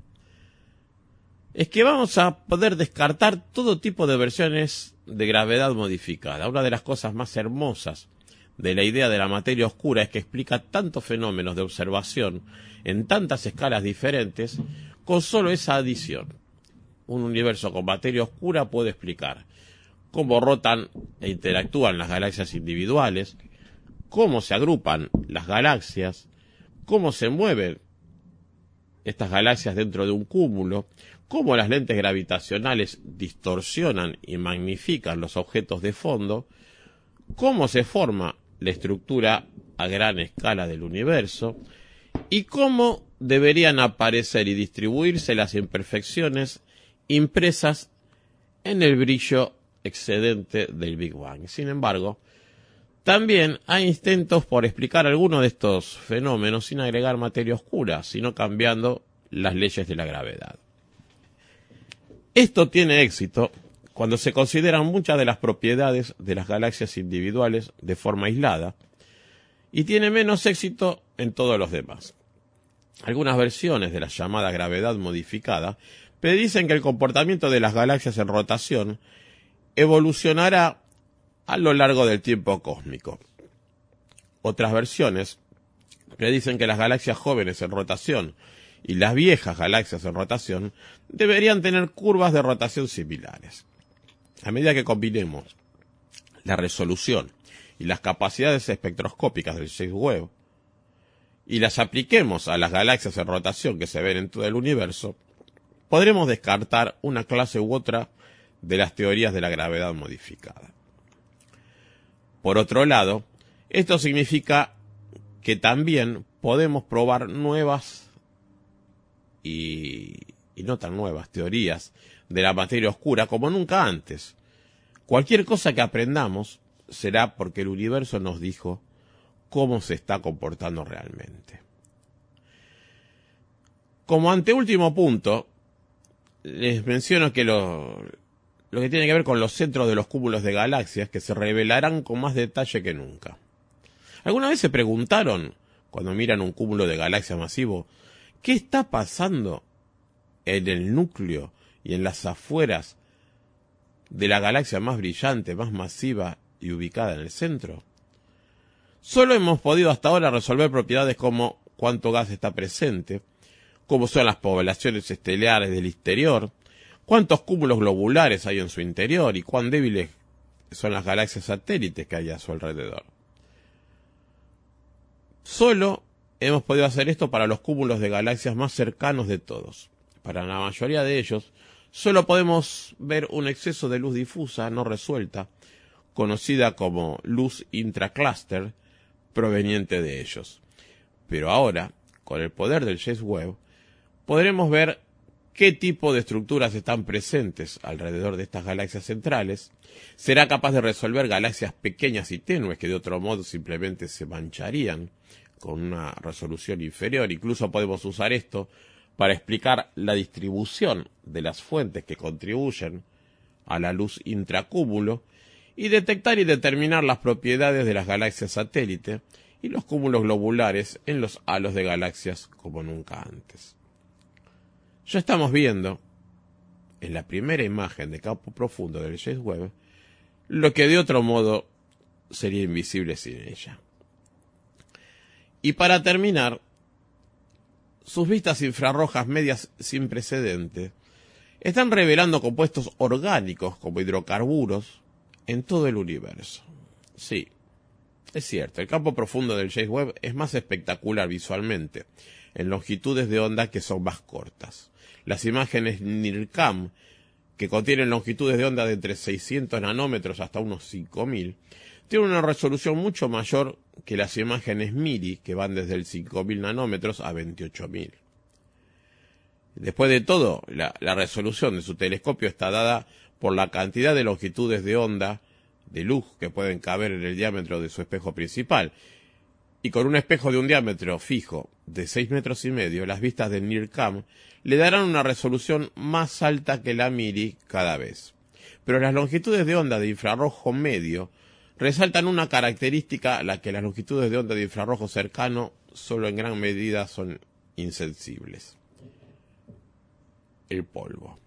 es que vamos a poder descartar todo tipo de versiones de gravedad modificada. Una de las cosas más hermosas de la idea de la materia oscura es que explica tantos fenómenos de observación en tantas escalas diferentes con solo esa adición. Un universo con materia oscura puede explicar cómo rotan e interactúan las galaxias individuales, cómo se agrupan las galaxias, cómo se mueven estas galaxias dentro de un cúmulo, cómo las lentes gravitacionales distorsionan y magnifican los objetos de fondo, cómo se forma la estructura a gran escala del universo y cómo deberían aparecer y distribuirse las imperfecciones impresas en el brillo excedente del Big Bang. Sin embargo, También hay intentos por explicar algunos de estos fenómenos sin agregar materia oscura, sino cambiando las leyes de la gravedad. Esto tiene éxito cuando se consideran muchas de las propiedades de las galaxias individuales de forma aislada, y tiene menos éxito en todos los demás. Algunas versiones de la llamada gravedad modificada predicen que el comportamiento de las galaxias en rotación evolucionará a lo largo del tiempo cósmico. Otras versiones predicen que las galaxias jóvenes en rotación y las viejas galaxias en rotación deberían tener curvas de rotación similares. A medida que combinemos la resolución y las capacidades espectroscópicas del James Webb y las apliquemos a las galaxias en rotación que se ven en todo el universo, podremos descartar una clase u otra de las teorías de la gravedad modificada. Por otro lado, esto significa que también podemos probar nuevas y, y, no tan nuevas teorías de la materia oscura como nunca antes. Cualquier cosa que aprendamos será porque el universo nos dijo cómo se está comportando realmente. Como anteúltimo punto, les menciono que lo, lo que tiene que ver con los centros de los cúmulos de galaxias que se revelarán con más detalle que nunca. ¿Alguna vez se preguntaron, cuando miran un cúmulo de galaxias masivo, qué está pasando en el núcleo y en las afueras de la galaxia más brillante, más masiva y ubicada en el centro. Solo hemos podido hasta ahora resolver propiedades como cuánto gas está presente, cómo son las poblaciones estelares del exterior, cuántos cúmulos globulares hay en su interior y cuán débiles son las galaxias satélites que hay a su alrededor. Solo hemos podido hacer esto para los cúmulos de galaxias más cercanos de todos. Para la mayoría de ellos, solo podemos ver un exceso de luz difusa no resuelta conocida como luz intracluster proveniente de ellos. Pero ahora, con el poder del James Webb, podremos ver qué tipo de estructuras están presentes alrededor de estas galaxias centrales, será capaz de resolver galaxias pequeñas y tenues que de otro modo simplemente se mancharían con una resolución inferior. Incluso podemos usar esto para explicar la distribución de las fuentes que contribuyen a la luz intracúmulo y detectar y determinar las propiedades de las galaxias satélite y los cúmulos globulares en los halos de galaxias como nunca antes. Ya estamos viendo, en la primera imagen de campo profundo del James Webb, lo que de otro modo sería invisible sin ella. Y para terminar, sus vistas infrarrojas medias sin precedente están revelando compuestos orgánicos como hidrocarburos, en todo el universo. Sí, es cierto, el campo profundo del James Webb es más espectacular visualmente, en longitudes de onda que son más cortas. Las imágenes NIRCAM, que contienen longitudes de onda de entre 600 nanómetros hasta unos 5000, tienen una resolución mucho mayor que las imágenes MIRI, que van desde el 5000 nanómetros a 28000. Después de todo, la, resolución de su telescopio está dada por la cantidad de longitudes de onda de luz que pueden caber en el diámetro de su espejo principal. Y con un espejo de un diámetro fijo de seis metros y medio, las vistas del NIRCAM le darán una resolución más alta que la MIRI cada vez. Pero las longitudes de onda de infrarrojo medio resaltan una característica a la que las longitudes de onda de infrarrojo cercano solo en gran medida son insensibles. El polvo.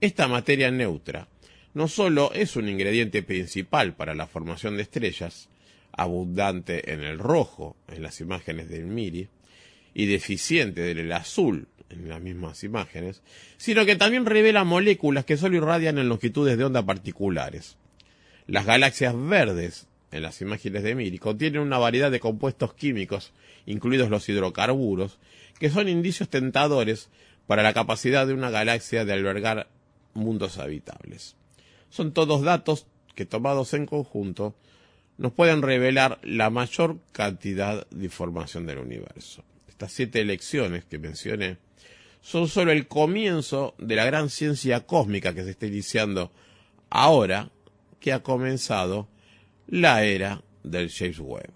Esta materia neutra no solo es un ingrediente principal para la formación de estrellas, abundante en el rojo en las imágenes del MIRI y deficiente del azul en las mismas imágenes, sino que también revela moléculas que solo irradian en longitudes de onda particulares. Las galaxias verdes en las imágenes de MIRI contienen una variedad de compuestos químicos, incluidos los hidrocarburos, que son indicios tentadores para la capacidad de una galaxia de albergar mundos habitables. Son todos datos que tomados en conjunto nos pueden revelar la mayor cantidad de información del universo. Estas siete elecciones que mencioné son solo el comienzo de la gran ciencia cósmica que se está iniciando ahora, que ha comenzado la era del James Webb.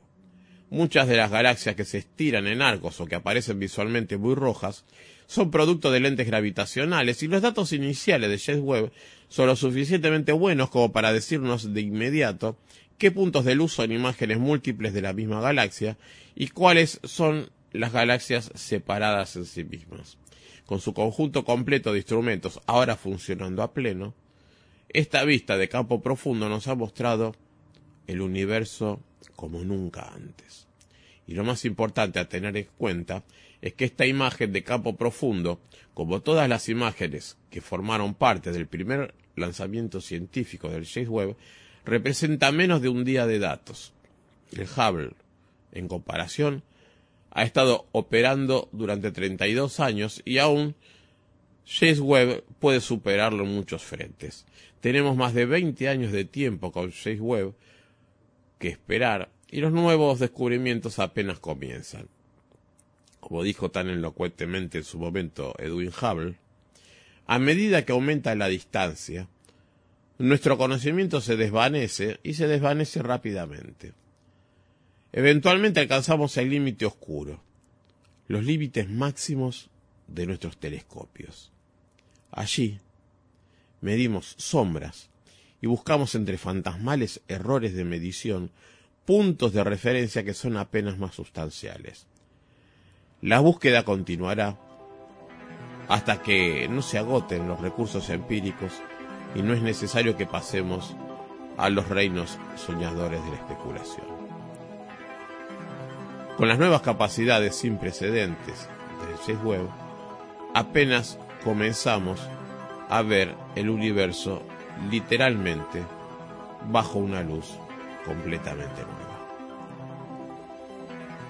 Muchas de las galaxias que se estiran en arcos o que aparecen visualmente muy rojas son producto de lentes gravitacionales y los datos iniciales de James Webb son lo suficientemente buenos como para decirnos de inmediato qué puntos de luz son imágenes múltiples de la misma galaxia y cuáles son las galaxias separadas en sí mismas. Con su conjunto completo de instrumentos ahora funcionando a pleno, esta vista de campo profundo nos ha mostrado el universo como nunca antes. Y lo más importante a tener en cuenta es que esta imagen de campo profundo, como todas las imágenes que formaron parte del primer lanzamiento científico del James Webb, representa menos de un día de datos. El Hubble, en comparación, ha estado operando durante 32 años y aún James Webb puede superarlo en muchos frentes. Tenemos más de 20 años de tiempo con James Webb que esperar y los nuevos descubrimientos apenas comienzan. Como dijo tan elocuentemente en su momento Edwin Hubble, a medida que aumenta la distancia, nuestro conocimiento se desvanece y se desvanece rápidamente. Eventualmente alcanzamos el límite oscuro, los límites máximos de nuestros telescopios. Allí medimos sombras y buscamos entre fantasmales errores de medición puntos de referencia que son apenas más sustanciales. La búsqueda continuará hasta que no se agoten los recursos empíricos y no es necesario que pasemos a los reinos soñadores de la especulación. Con las nuevas capacidades sin precedentes del James Webb, apenas comenzamos a ver el universo literalmente bajo una luz completamente nueva.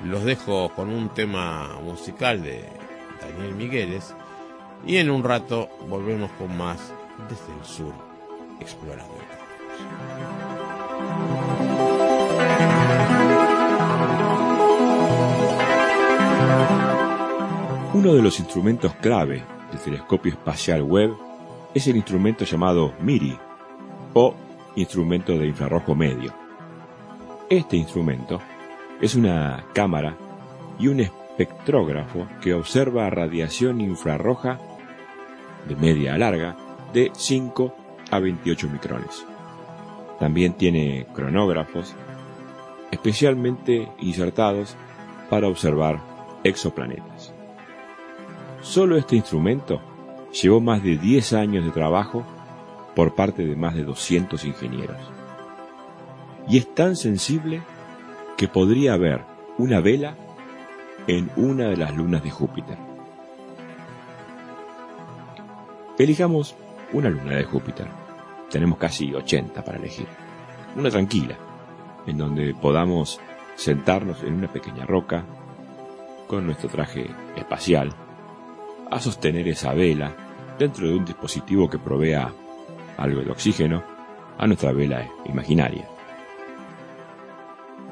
Los dejo con un tema musical de Daniel Migueles y en un rato volvemos con más desde el sur explorando el Uno de los instrumentos clave del telescopio espacial Webb es el instrumento llamado MIRI o instrumento de infrarrojo medio. Este instrumento es una cámara y un espectrógrafo que observa radiación infrarroja de media a larga de 5 a 28 micrones. También tiene cronógrafos especialmente insertados para observar exoplanetas. Solo este instrumento llevó más de 10 años de trabajo por parte de más de 200 ingenieros. Y es tan sensible que podría haber una vela en una de las lunas de Júpiter. Elijamos una luna de Júpiter. Tenemos casi 80 para elegir. Una tranquila, en donde podamos sentarnos en una pequeña roca, con nuestro traje espacial, a sostener esa vela dentro de un dispositivo que provea algo de oxígeno a nuestra vela imaginaria.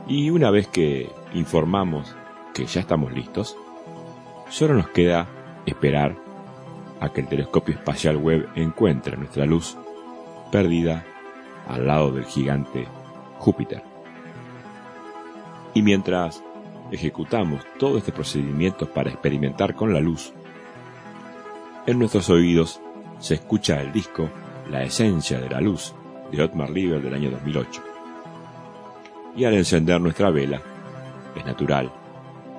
Y una vez que informamos que ya estamos listos, solo nos queda esperar a que el telescopio espacial Webb encuentre nuestra luz perdida al lado del gigante Júpiter. Y mientras ejecutamos todo este procedimiento para experimentar con la luz, en nuestros oídos se escucha el disco La esencia de la luz de Otmar Lieber del año 2008. Y al encender nuestra vela, es natural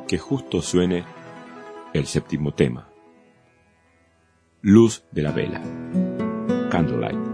que justo suene el séptimo tema, Luz de la vela, Candlelight.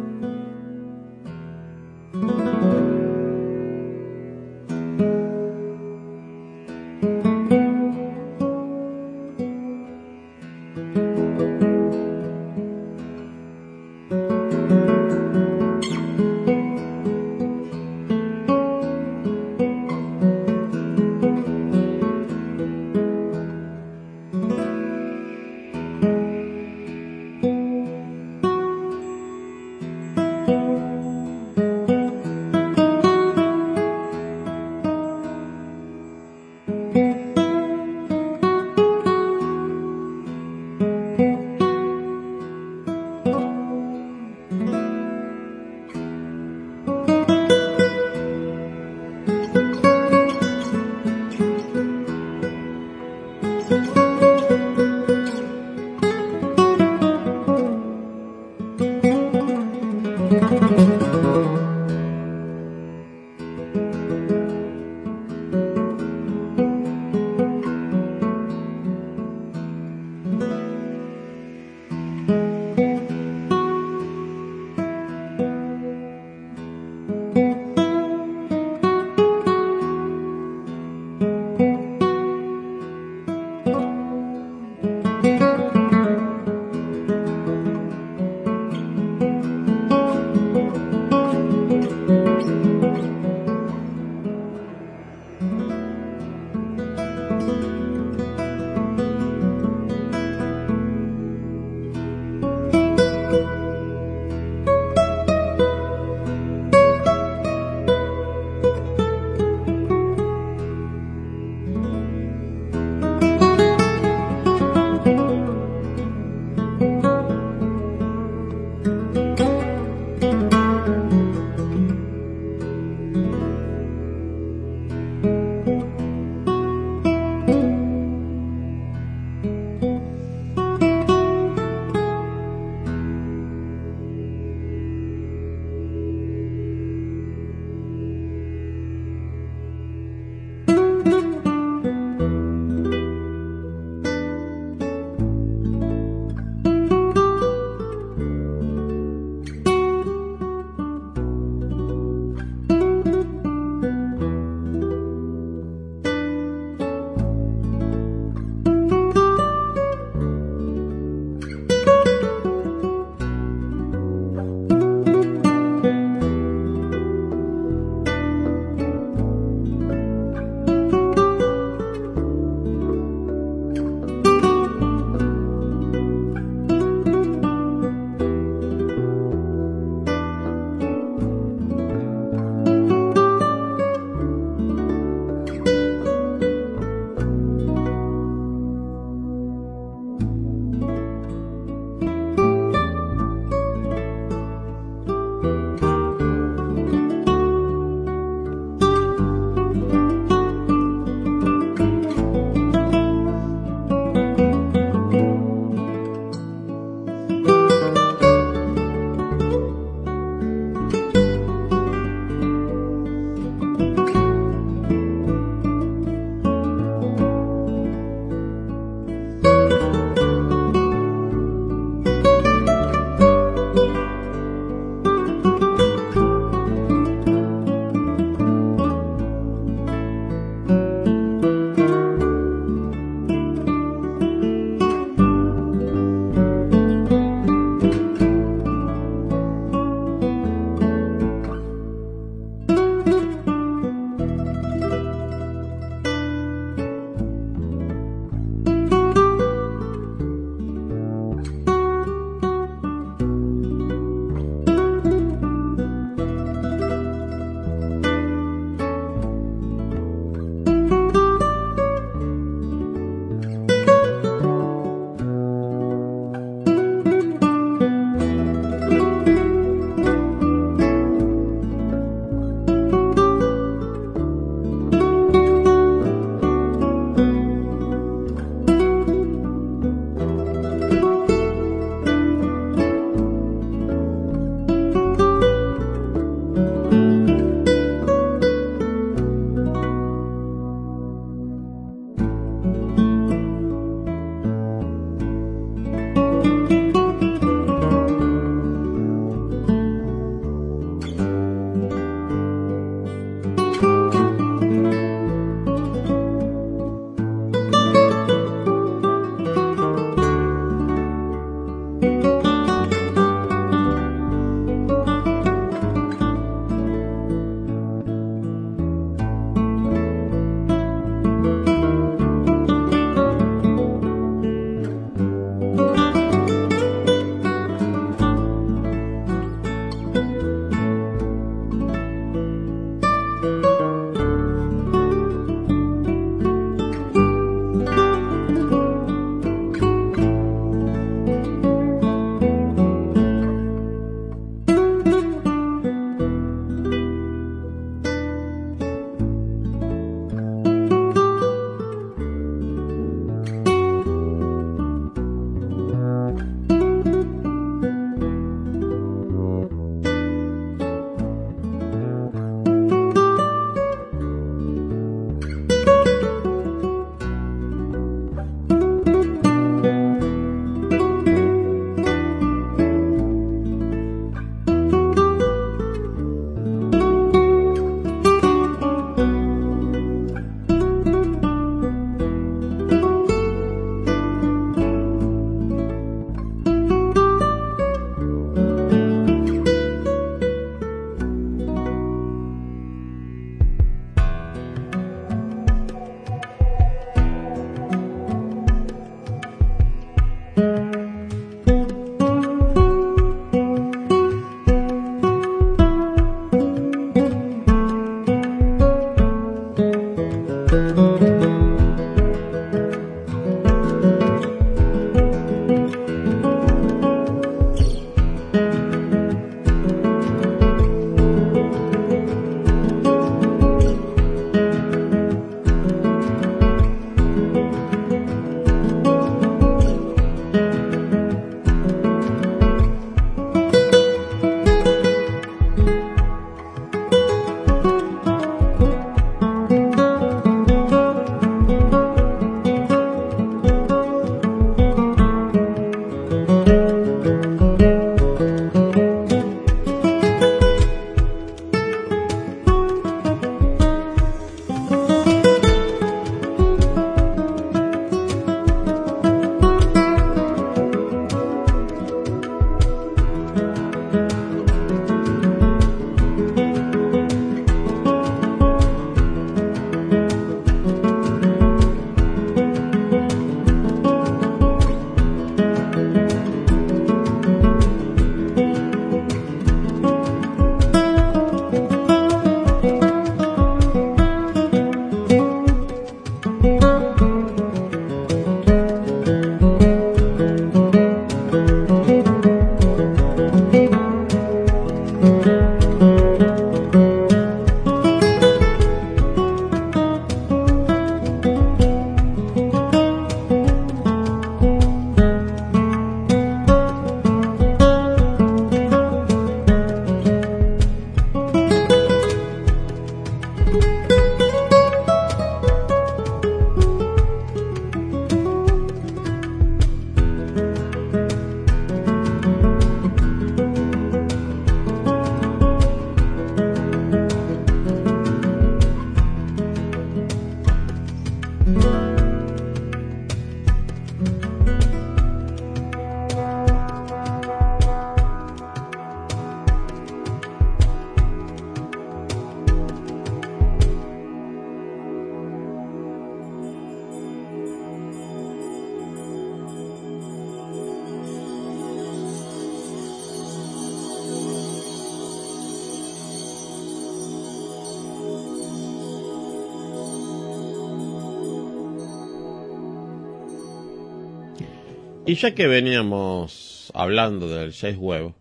Ya que veníamos hablando del James Webb,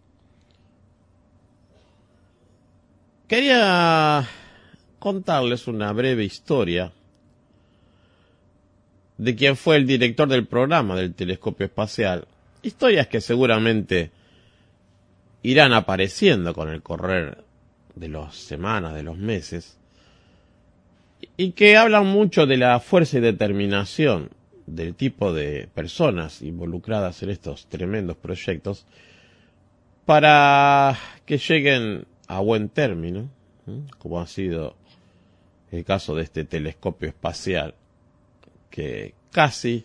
quería contarles una breve historia de quien fue el director del programa del telescopio espacial. Historias que seguramente irán apareciendo con el correr de las semanas, de los meses, y que hablan mucho de la fuerza y determinación del tipo de personas involucradas en estos tremendos proyectos para que lleguen a buen término, como ha sido el caso de este telescopio espacial que casi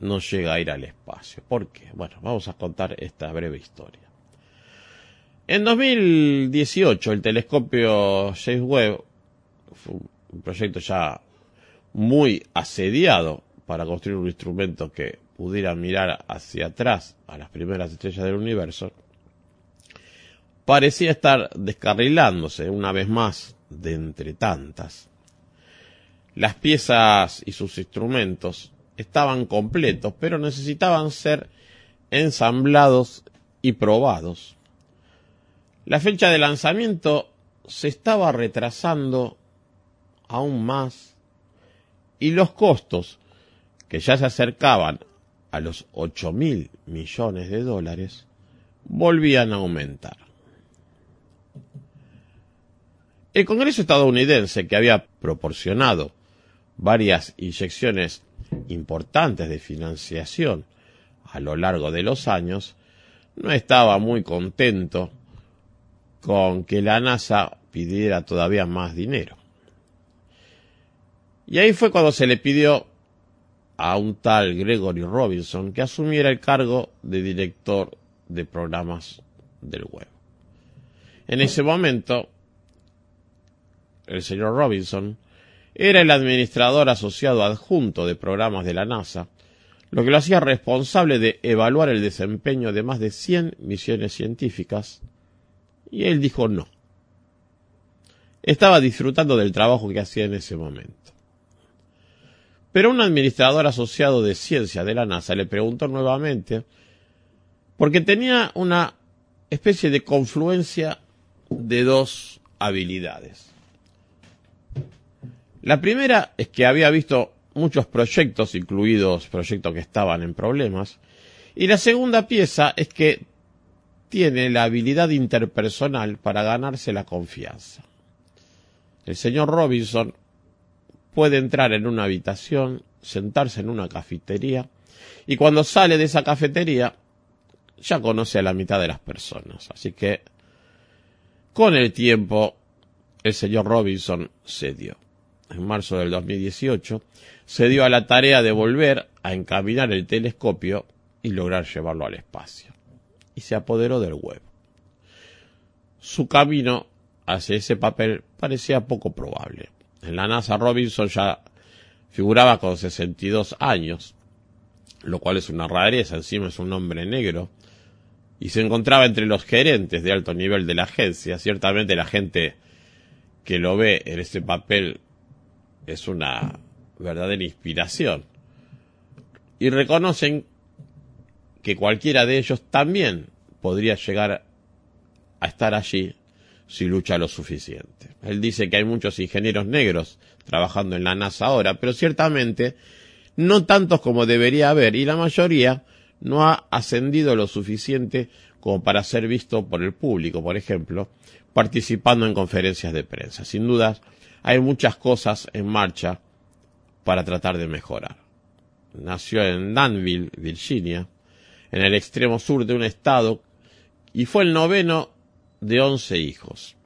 no llega a ir al espacio. ¿Por qué? Bueno, vamos a contar esta breve historia. En 2018 el telescopio James Webb fue un proyecto ya muy asediado para construir un instrumento que pudiera mirar hacia atrás a las primeras estrellas del universo, parecía estar descarrilándose una vez más de entre tantas. Las piezas y sus instrumentos estaban completos, pero necesitaban ser ensamblados y probados. La fecha de lanzamiento se estaba retrasando aún más y los costos que ya se acercaban a los 8 mil millones de dólares, volvían a aumentar. El Congreso estadounidense, que había proporcionado varias inyecciones importantes de financiación a lo largo de los años, no estaba muy contento con que la NASA pidiera todavía más dinero. Y ahí fue cuando se le pidió a un tal Gregory Robinson que asumiera el cargo de director de programas del web. En ese momento, el señor Robinson era el administrador asociado adjunto de programas de la NASA, lo que lo hacía responsable de evaluar el desempeño de más de 100 misiones científicas, y él dijo no. Estaba disfrutando del trabajo que hacía en ese momento. Pero un administrador asociado de ciencia de la NASA le preguntó nuevamente, porque tenía una especie de confluencia de dos habilidades. La primera es que había visto muchos proyectos, incluidos proyectos que estaban en problemas, y la segunda pieza es que tiene la habilidad interpersonal para ganarse la confianza. El señor Robinson puede entrar en una habitación, sentarse en una cafetería y cuando sale de esa cafetería ya conoce a la mitad de las personas. Así que con el tiempo el señor Robinson se dio. En marzo del 2018 se dio a la tarea de volver a encaminar el telescopio y lograr llevarlo al espacio. Y se apoderó del web. Su camino hacia ese papel parecía poco probable. En la NASA Robinson ya figuraba con 62 años, lo cual es una rareza, encima es un hombre negro, y se encontraba entre los gerentes de alto nivel de la agencia. Ciertamente la gente que lo ve en ese papel es una verdadera inspiración. Y reconocen que cualquiera de ellos también podría llegar a estar allí si lucha lo suficiente. Él dice que hay muchos ingenieros negros trabajando en la NASA ahora, pero ciertamente no tantos como debería haber y la mayoría no ha ascendido lo suficiente como para ser visto por el público, por ejemplo, participando en conferencias de prensa. Sin duda, hay muchas cosas en marcha para tratar de mejorar. Nació en Danville, Virginia, en el extremo sur de un estado, y fue el noveno de once hijos.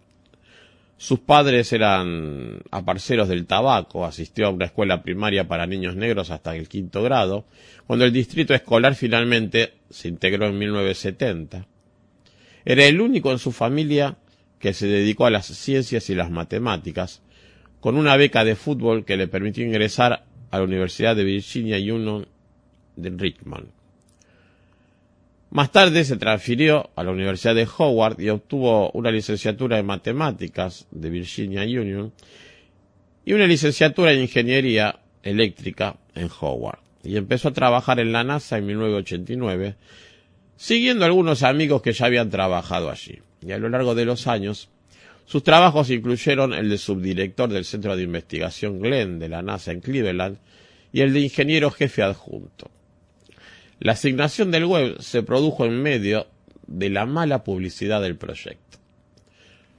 Sus padres eran aparceros del tabaco, asistió a una escuela primaria para niños negros hasta el quinto grado, cuando el distrito escolar finalmente se integró en 1970. Era el único en su familia que se dedicó a las ciencias y las matemáticas, con una beca de fútbol que le permitió ingresar a la Universidad de Virginia Union de Richmond. Más tarde se transfirió a la Universidad de Howard y obtuvo una licenciatura en matemáticas de Virginia Union y una licenciatura en ingeniería eléctrica en Howard. Y empezó a trabajar en la NASA en 1989, siguiendo algunos amigos que ya habían trabajado allí. Y a lo largo de los años, sus trabajos incluyeron el de subdirector del Centro de Investigación Glenn de la NASA en Cleveland y el de ingeniero jefe adjunto. La asignación del web se produjo en medio de la mala publicidad del proyecto.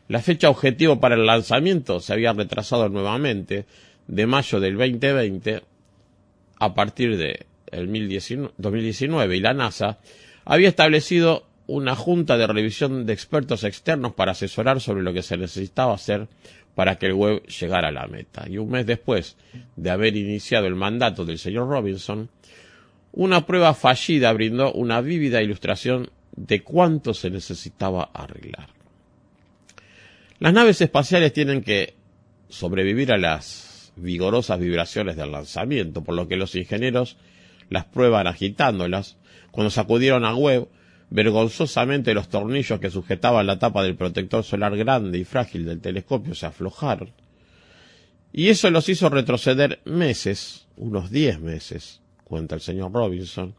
La fecha objetivo para el lanzamiento se había retrasado nuevamente de mayo del 2020 a partir de el 2019 y la NASA había establecido una junta de revisión de expertos externos para asesorar sobre lo que se necesitaba hacer para que el web llegara a la meta. Y un mes después de haber iniciado el mandato del señor Robinson, una prueba fallida brindó una vívida ilustración de cuánto se necesitaba arreglar. Las naves espaciales tienen que sobrevivir a las vigorosas vibraciones del lanzamiento, por lo que los ingenieros las prueban agitándolas. Cuando sacudieron a Webb, vergonzosamente los tornillos que sujetaban la tapa del protector solar grande y frágil del telescopio se aflojaron. Y eso los hizo retroceder meses, unos diez meses, cuenta el señor Robinson.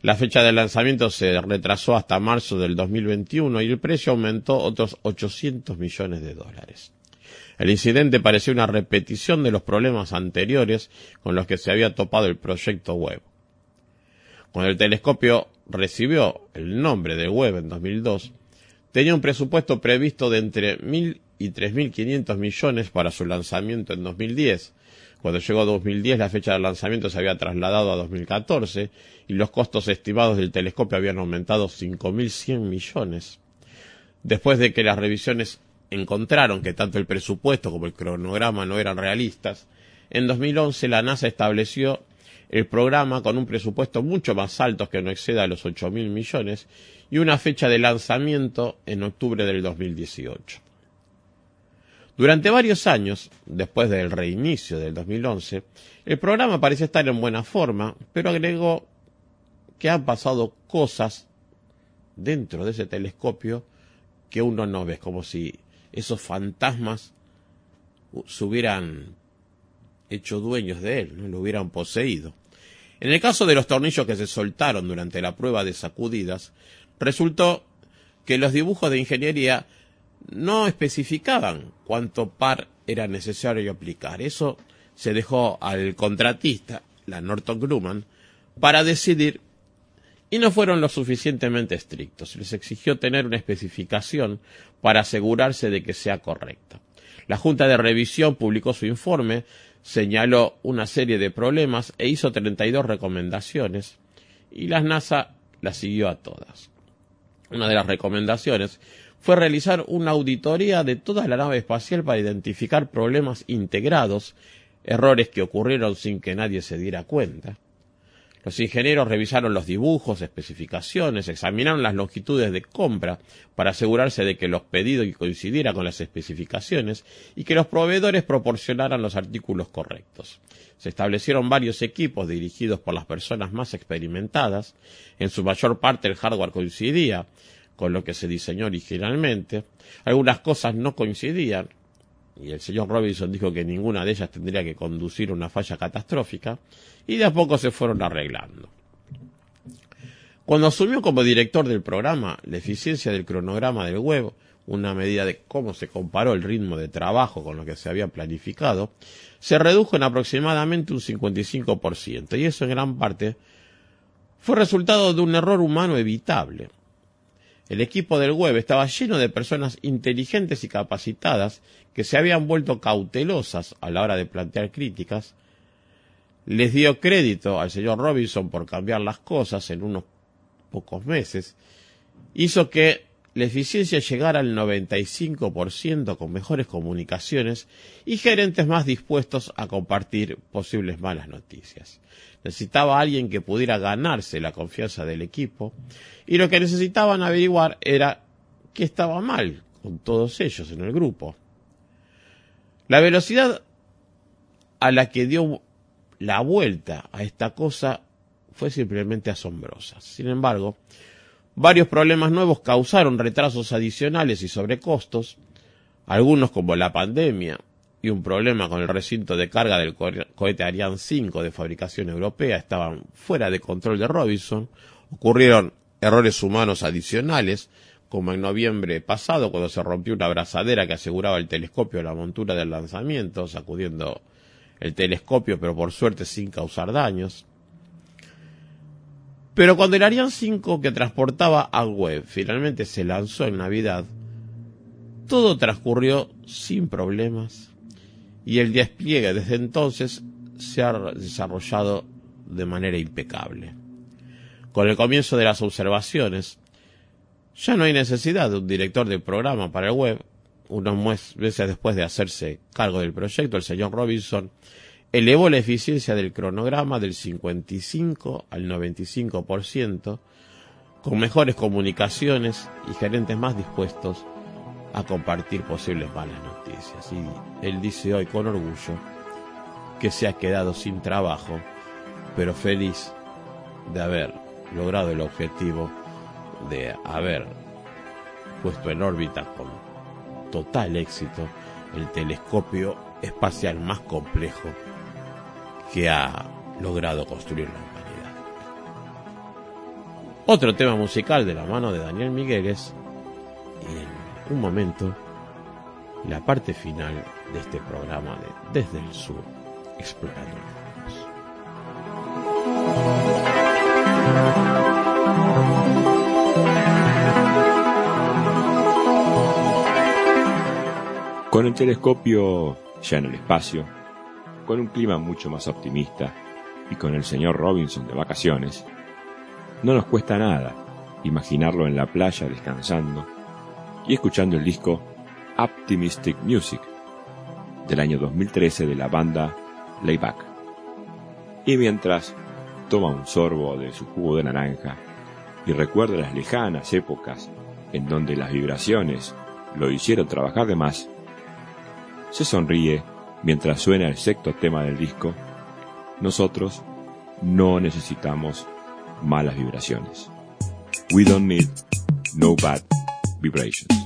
La fecha de lanzamiento se retrasó hasta marzo del 2021 y el precio aumentó otros 800 millones de dólares. El incidente parecía una repetición de los problemas anteriores con los que se había topado el proyecto Webb. Cuando el telescopio recibió el nombre de Webb en 2002, tenía un presupuesto previsto de entre 1.000 y 3.500 millones para su lanzamiento en 2010, cuando llegó 2010 la fecha de lanzamiento se había trasladado a 2014 y los costos estimados del telescopio habían aumentado 5.100 millones. Después de que las revisiones encontraron que tanto el presupuesto como el cronograma no eran realistas, en 2011 la NASA estableció el programa con un presupuesto mucho más alto que no exceda los 8.000 millones y una fecha de lanzamiento en octubre del 2018. Durante varios años, después del reinicio del 2011, el programa parece estar en buena forma, pero agregó que han pasado cosas dentro de ese telescopio que uno no ve, como si esos fantasmas se hubieran hecho dueños de él, lo hubieran poseído. En el caso de los tornillos que se soltaron durante la prueba de sacudidas, resultó que los dibujos de ingeniería no especificaban cuánto par era necesario aplicar. Eso se dejó al contratista, la Norton Grumman, para decidir y no fueron lo suficientemente estrictos. Les exigió tener una especificación para asegurarse de que sea correcta. La Junta de Revisión publicó su informe, señaló una serie de problemas e hizo 32 recomendaciones y la NASA las siguió a todas. Una de las recomendaciones fue realizar una auditoría de toda la nave espacial para identificar problemas integrados, errores que ocurrieron sin que nadie se diera cuenta. Los ingenieros revisaron los dibujos, especificaciones, examinaron las longitudes de compra para asegurarse de que los pedidos coincidieran con las especificaciones y que los proveedores proporcionaran los artículos correctos. Se establecieron varios equipos dirigidos por las personas más experimentadas. En su mayor parte el hardware coincidía con lo que se diseñó originalmente. Algunas cosas no coincidían, y el señor Robinson dijo que ninguna de ellas tendría que conducir a una falla catastrófica, y de a poco se fueron arreglando. Cuando asumió como director del programa, la eficiencia del cronograma del web, una medida de cómo se comparó el ritmo de trabajo con lo que se había planificado, se redujo en aproximadamente un 55%, y eso en gran parte fue resultado de un error humano evitable. El equipo del web estaba lleno de personas inteligentes y capacitadas que se habían vuelto cautelosas a la hora de plantear críticas. Les dio crédito al señor Robinson por cambiar las cosas en unos pocos meses. Hizo que la eficiencia llegara al 95% con mejores comunicaciones y gerentes más dispuestos a compartir posibles malas noticias. Necesitaba alguien que pudiera ganarse la confianza del equipo y lo que necesitaban averiguar era qué estaba mal con todos ellos en el grupo. La velocidad a la que dio la vuelta a esta cosa fue simplemente asombrosa. Sin embargo, Varios problemas nuevos causaron retrasos adicionales y sobrecostos, algunos como la pandemia y un problema con el recinto de carga del cohete Ariane 5 de fabricación europea estaban fuera de control de Robinson, ocurrieron errores humanos adicionales, como en noviembre pasado cuando se rompió una abrazadera que aseguraba el telescopio a la montura del lanzamiento, sacudiendo el telescopio pero por suerte sin causar daños. Pero cuando el Ariane 5 que transportaba a web finalmente se lanzó en Navidad, todo transcurrió sin problemas y el despliegue desde entonces se ha desarrollado de manera impecable. Con el comienzo de las observaciones, ya no hay necesidad de un director de programa para el web. Unos meses después de hacerse cargo del proyecto, el señor Robinson elevó la eficiencia del cronograma del 55 al 95%, con mejores comunicaciones y gerentes más dispuestos a compartir posibles malas noticias. Y él dice hoy con orgullo que se ha quedado sin trabajo, pero feliz de haber logrado el objetivo de haber puesto en órbita con total éxito el telescopio espacial más complejo que ha logrado construir la humanidad. Otro tema musical de la mano de Daniel Migueles y en un momento la parte final de este programa de Desde el Sur Explorando el Con el telescopio ya en el espacio, con un clima mucho más optimista y con el señor Robinson de vacaciones, no nos cuesta nada imaginarlo en la playa descansando y escuchando el disco Optimistic Music del año 2013 de la banda Layback. Y mientras toma un sorbo de su jugo de naranja y recuerda las lejanas épocas en donde las vibraciones lo hicieron trabajar de más, se sonríe mientras suena el sexto tema del disco, nosotros no necesitamos malas vibraciones. We don't need no bad vibrations.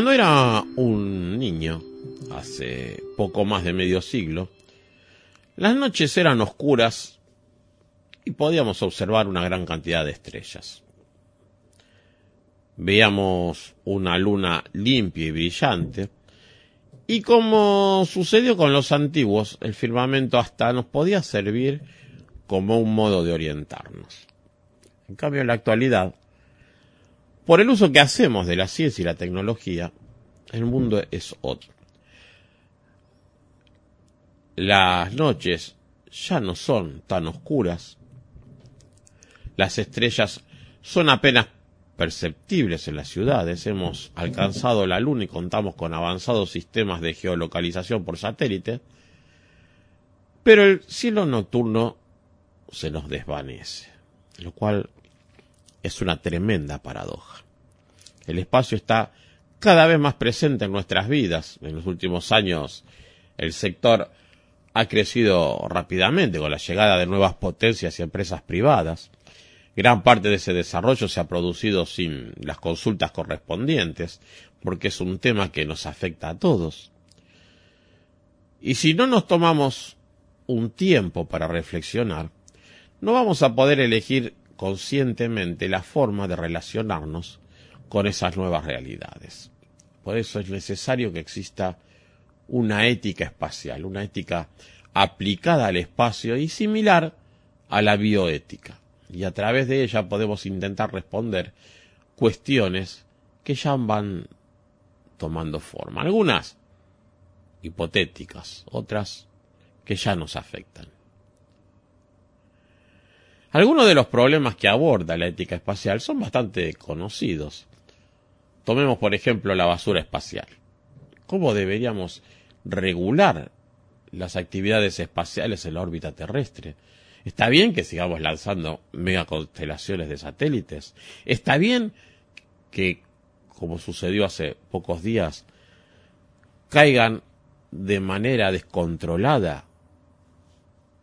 Cuando era un niño, hace poco más de medio siglo, las noches eran oscuras y podíamos observar una gran cantidad de estrellas. Veíamos una luna limpia y brillante, y como sucedió con los antiguos, el firmamento hasta nos podía servir como un modo de orientarnos. En cambio, en la actualidad, por el uso que hacemos de la ciencia y la tecnología, el mundo es otro. Las noches ya no son tan oscuras. Las estrellas son apenas perceptibles en las ciudades. Hemos alcanzado la Luna y contamos con avanzados sistemas de geolocalización por satélite. Pero el cielo nocturno se nos desvanece, lo cual es una tremenda paradoja. El espacio está cada vez más presente en nuestras vidas. En los últimos años el sector ha crecido rápidamente con la llegada de nuevas potencias y empresas privadas. Gran parte de ese desarrollo se ha producido sin las consultas correspondientes, porque es un tema que nos afecta a todos. Y si no nos tomamos un tiempo para reflexionar, no vamos a poder elegir conscientemente la forma de relacionarnos con esas nuevas realidades. Por eso es necesario que exista una ética espacial, una ética aplicada al espacio y similar a la bioética. Y a través de ella podemos intentar responder cuestiones que ya van tomando forma. Algunas hipotéticas, otras que ya nos afectan. Algunos de los problemas que aborda la ética espacial son bastante conocidos. Tomemos, por ejemplo, la basura espacial. ¿Cómo deberíamos regular las actividades espaciales en la órbita terrestre? Está bien que sigamos lanzando megaconstelaciones de satélites. Está bien que, como sucedió hace pocos días, caigan de manera descontrolada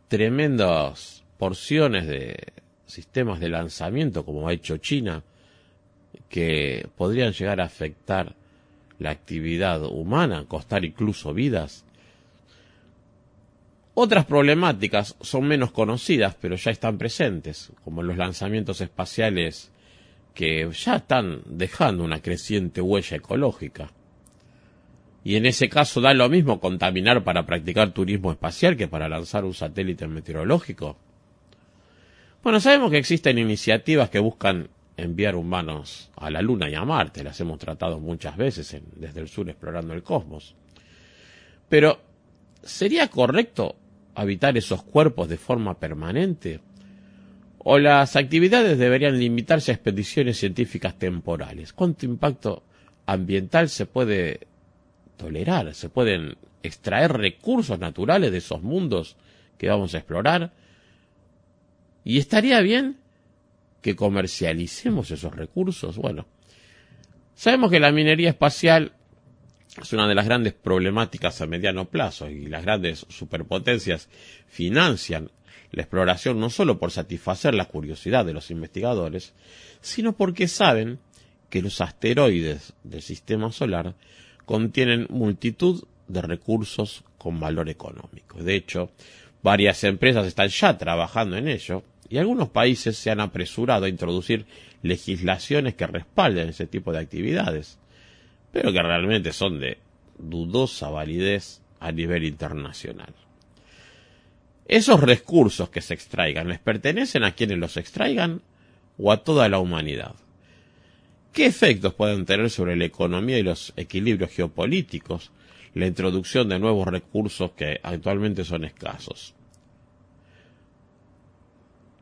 tremendas porciones de sistemas de lanzamiento, como ha hecho China, que podrían llegar a afectar la actividad humana, costar incluso vidas. Otras problemáticas son menos conocidas, pero ya están presentes, como los lanzamientos espaciales que ya están dejando una creciente huella ecológica. Y en ese caso da lo mismo contaminar para practicar turismo espacial que para lanzar un satélite meteorológico. Bueno, sabemos que existen iniciativas que buscan enviar humanos a la Luna y a Marte, las hemos tratado muchas veces en, desde el sur explorando el cosmos. Pero, ¿sería correcto habitar esos cuerpos de forma permanente? ¿O las actividades deberían limitarse a expediciones científicas temporales? ¿Cuánto impacto ambiental se puede tolerar? ¿Se pueden extraer recursos naturales de esos mundos que vamos a explorar? ¿Y estaría bien que comercialicemos esos recursos? Bueno, sabemos que la minería espacial es una de las grandes problemáticas a mediano plazo y las grandes superpotencias financian la exploración no solo por satisfacer la curiosidad de los investigadores, sino porque saben que los asteroides del sistema solar contienen multitud de recursos con valor económico. De hecho, varias empresas están ya trabajando en ello y algunos países se han apresurado a introducir legislaciones que respalden ese tipo de actividades, pero que realmente son de dudosa validez a nivel internacional. ¿Esos recursos que se extraigan les pertenecen a quienes los extraigan o a toda la humanidad? ¿Qué efectos pueden tener sobre la economía y los equilibrios geopolíticos la introducción de nuevos recursos que actualmente son escasos?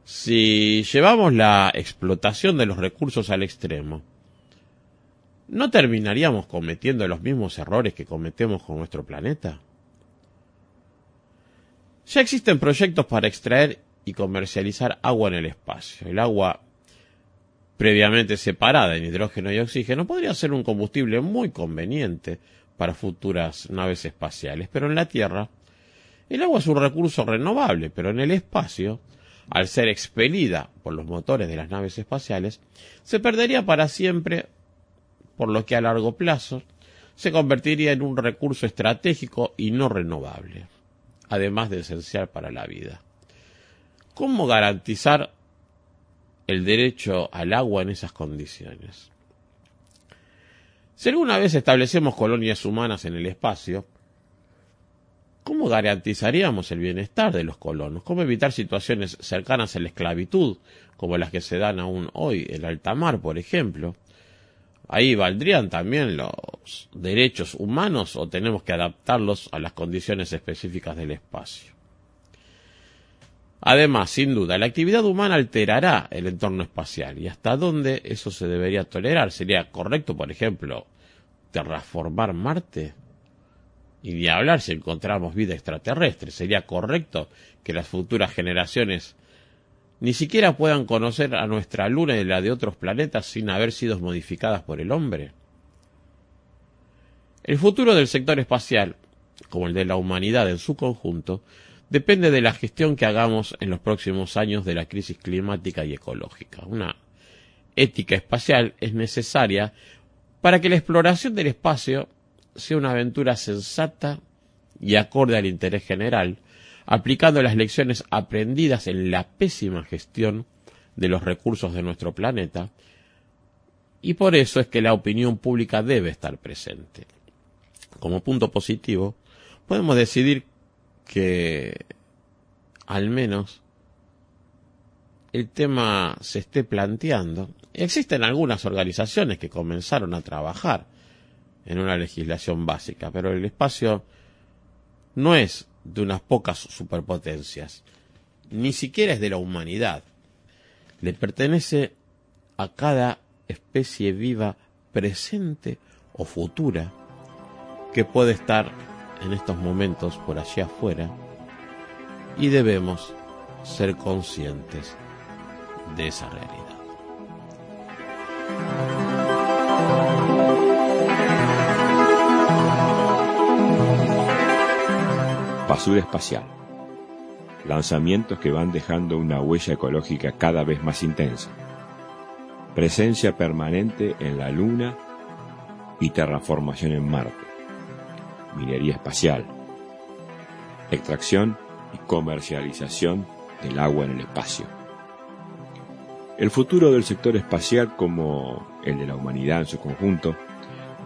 Si llevamos la explotación de los recursos al extremo, ¿no terminaríamos cometiendo los mismos errores que cometemos con nuestro planeta? Ya existen proyectos para extraer y comercializar agua en el espacio. El agua previamente separada en hidrógeno y oxígeno podría ser un combustible muy conveniente para futuras naves espaciales, pero en la Tierra el agua es un recurso renovable, pero en el espacio, al ser expelida por los motores de las naves espaciales, se perdería para siempre, por lo que a largo plazo se convertiría en un recurso estratégico y no renovable, además de esencial para la vida. ¿Cómo garantizar el derecho al agua en esas condiciones? Si alguna vez establecemos colonias humanas en el espacio, ¿cómo garantizaríamos el bienestar de los colonos? ¿Cómo evitar situaciones cercanas a la esclavitud, como las que se dan aún hoy en alta mar, por ejemplo? Ahí valdrían también los derechos humanos o tenemos que adaptarlos a las condiciones específicas del espacio. Además, sin duda, la actividad humana alterará el entorno espacial y hasta dónde eso se debería tolerar. ¿Sería correcto, por ejemplo, terraformar Marte? Y ni hablar si encontramos vida extraterrestre. ¿Sería correcto que las futuras generaciones ni siquiera puedan conocer a nuestra Luna y la de otros planetas sin haber sido modificadas por el hombre? El futuro del sector espacial, como el de la humanidad en su conjunto, depende de la gestión que hagamos en los próximos años de la crisis climática y ecológica. Una ética espacial es necesaria para que la exploración del espacio sea una aventura sensata y acorde al interés general, aplicando las lecciones aprendidas en la pésima gestión de los recursos de nuestro planeta, y por eso es que la opinión pública debe estar presente. Como punto positivo, podemos decidir que al menos el tema se esté planteando. Existen algunas organizaciones que comenzaron a trabajar en una legislación básica, pero el espacio no es de unas pocas superpotencias, ni siquiera es de la humanidad. Le pertenece a cada especie viva presente o futura que puede estar en estos momentos por allí afuera y debemos ser conscientes de esa realidad. Basura espacial. Lanzamientos que van dejando una huella ecológica cada vez más intensa. Presencia permanente en la Luna y terraformación en Marte minería espacial, extracción y comercialización del agua en el espacio. El futuro del sector espacial, como el de la humanidad en su conjunto,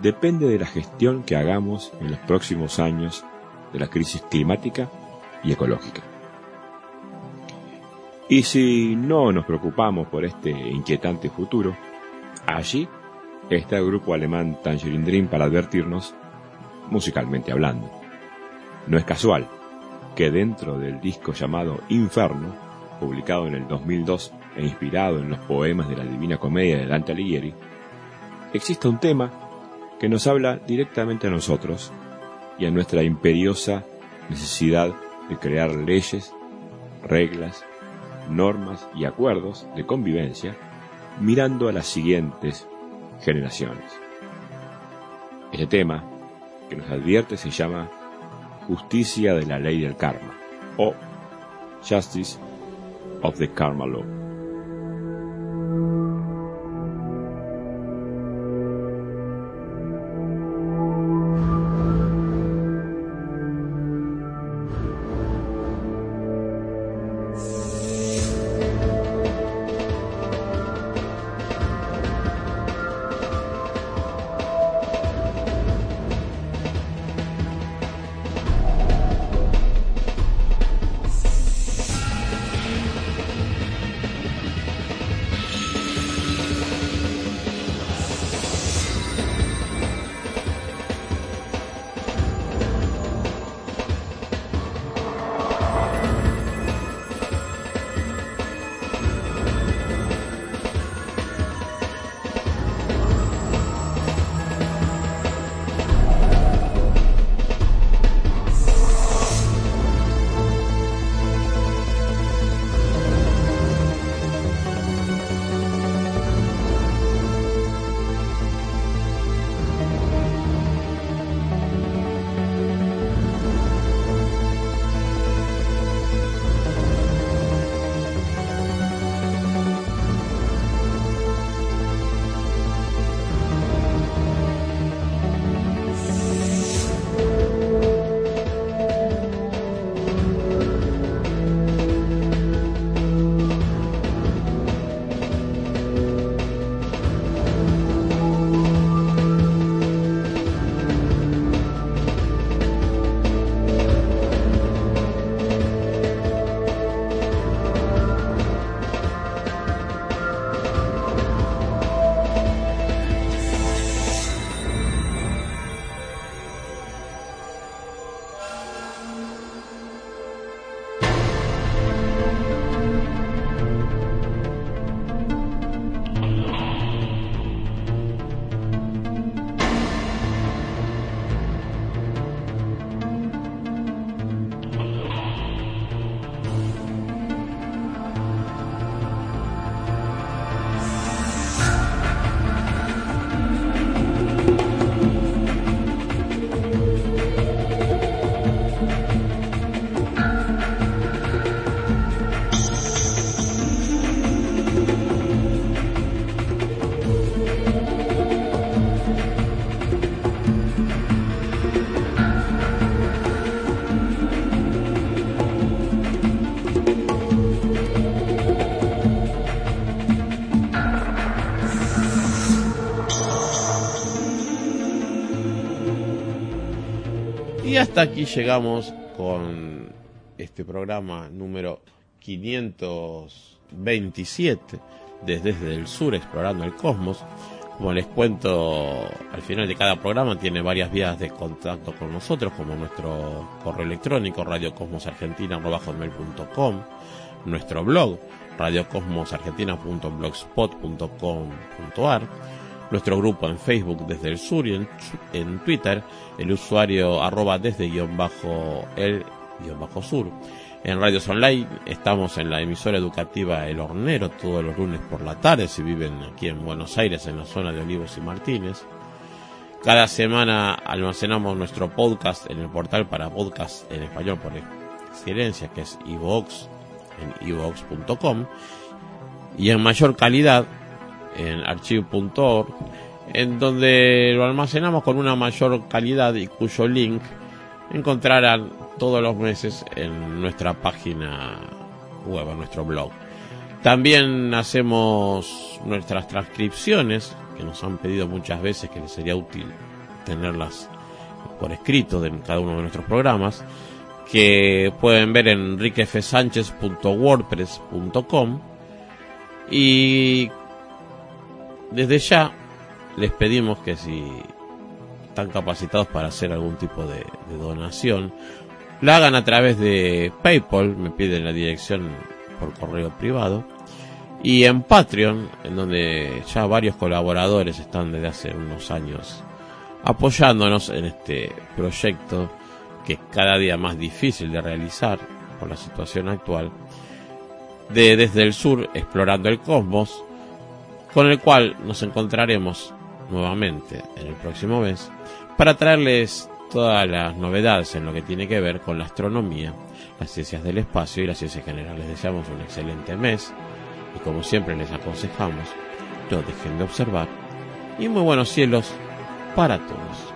depende de la gestión que hagamos en los próximos años de la crisis climática y ecológica. Y si no nos preocupamos por este inquietante futuro, allí está el grupo alemán Tangerine Dream para advertirnos musicalmente hablando. No es casual que dentro del disco llamado Inferno, publicado en el 2002 e inspirado en los poemas de la Divina Comedia de Dante Alighieri, exista un tema que nos habla directamente a nosotros y a nuestra imperiosa necesidad de crear leyes, reglas, normas y acuerdos de convivencia mirando a las siguientes generaciones. Este tema que nos advierte se llama Justicia de la Ley del Karma o Justice of the Karma Law. Hasta aquí llegamos con este programa número 527 desde, desde el sur explorando el cosmos. Como les cuento, al final de cada programa tiene varias vías de contacto con nosotros, como nuestro correo electrónico radiocosmosargentina.com, nuestro blog radiocosmosargentina.blogspot.com.ar, nuestro grupo en Facebook desde el sur y en, Twitter el usuario arroba desde guion bajo el guion bajo sur. En Radios Online estamos en la emisora educativa El Hornero todos los lunes por la tarde si viven aquí en Buenos Aires en la zona de Olivos y Martínez. Cada semana almacenamos nuestro podcast en el portal para podcast en español por excelencia que es iVox en iVox.com y en mayor calidad en archive.org en donde lo almacenamos con una mayor calidad y cuyo link encontrarán todos los meses en nuestra página web, en nuestro blog. También hacemos nuestras transcripciones, que nos han pedido muchas veces que les sería útil tenerlas por escrito en cada uno de nuestros programas, que pueden ver en enriquefsánchez.wordpress.com y desde ya les pedimos que si están capacitados para hacer algún tipo de, donación, la hagan a través de PayPal, me piden la dirección por correo privado, y en Patreon, en donde ya varios colaboradores están desde hace unos años apoyándonos en este proyecto que es cada día más difícil de realizar por la situación actual, de Desde el Sur Explorando el Cosmos, con el cual nos encontraremos nuevamente en el próximo mes para traerles todas las novedades en lo que tiene que ver con la astronomía, las ciencias del espacio y las ciencias generales. Les deseamos un excelente mes y como siempre les aconsejamos, no dejen de observar y muy buenos cielos para todos.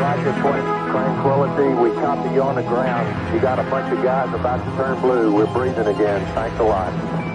Roger point, tranquility. We copy you on the ground. You got a bunch of guys about to turn blue. We're breathing again. Thanks a lot.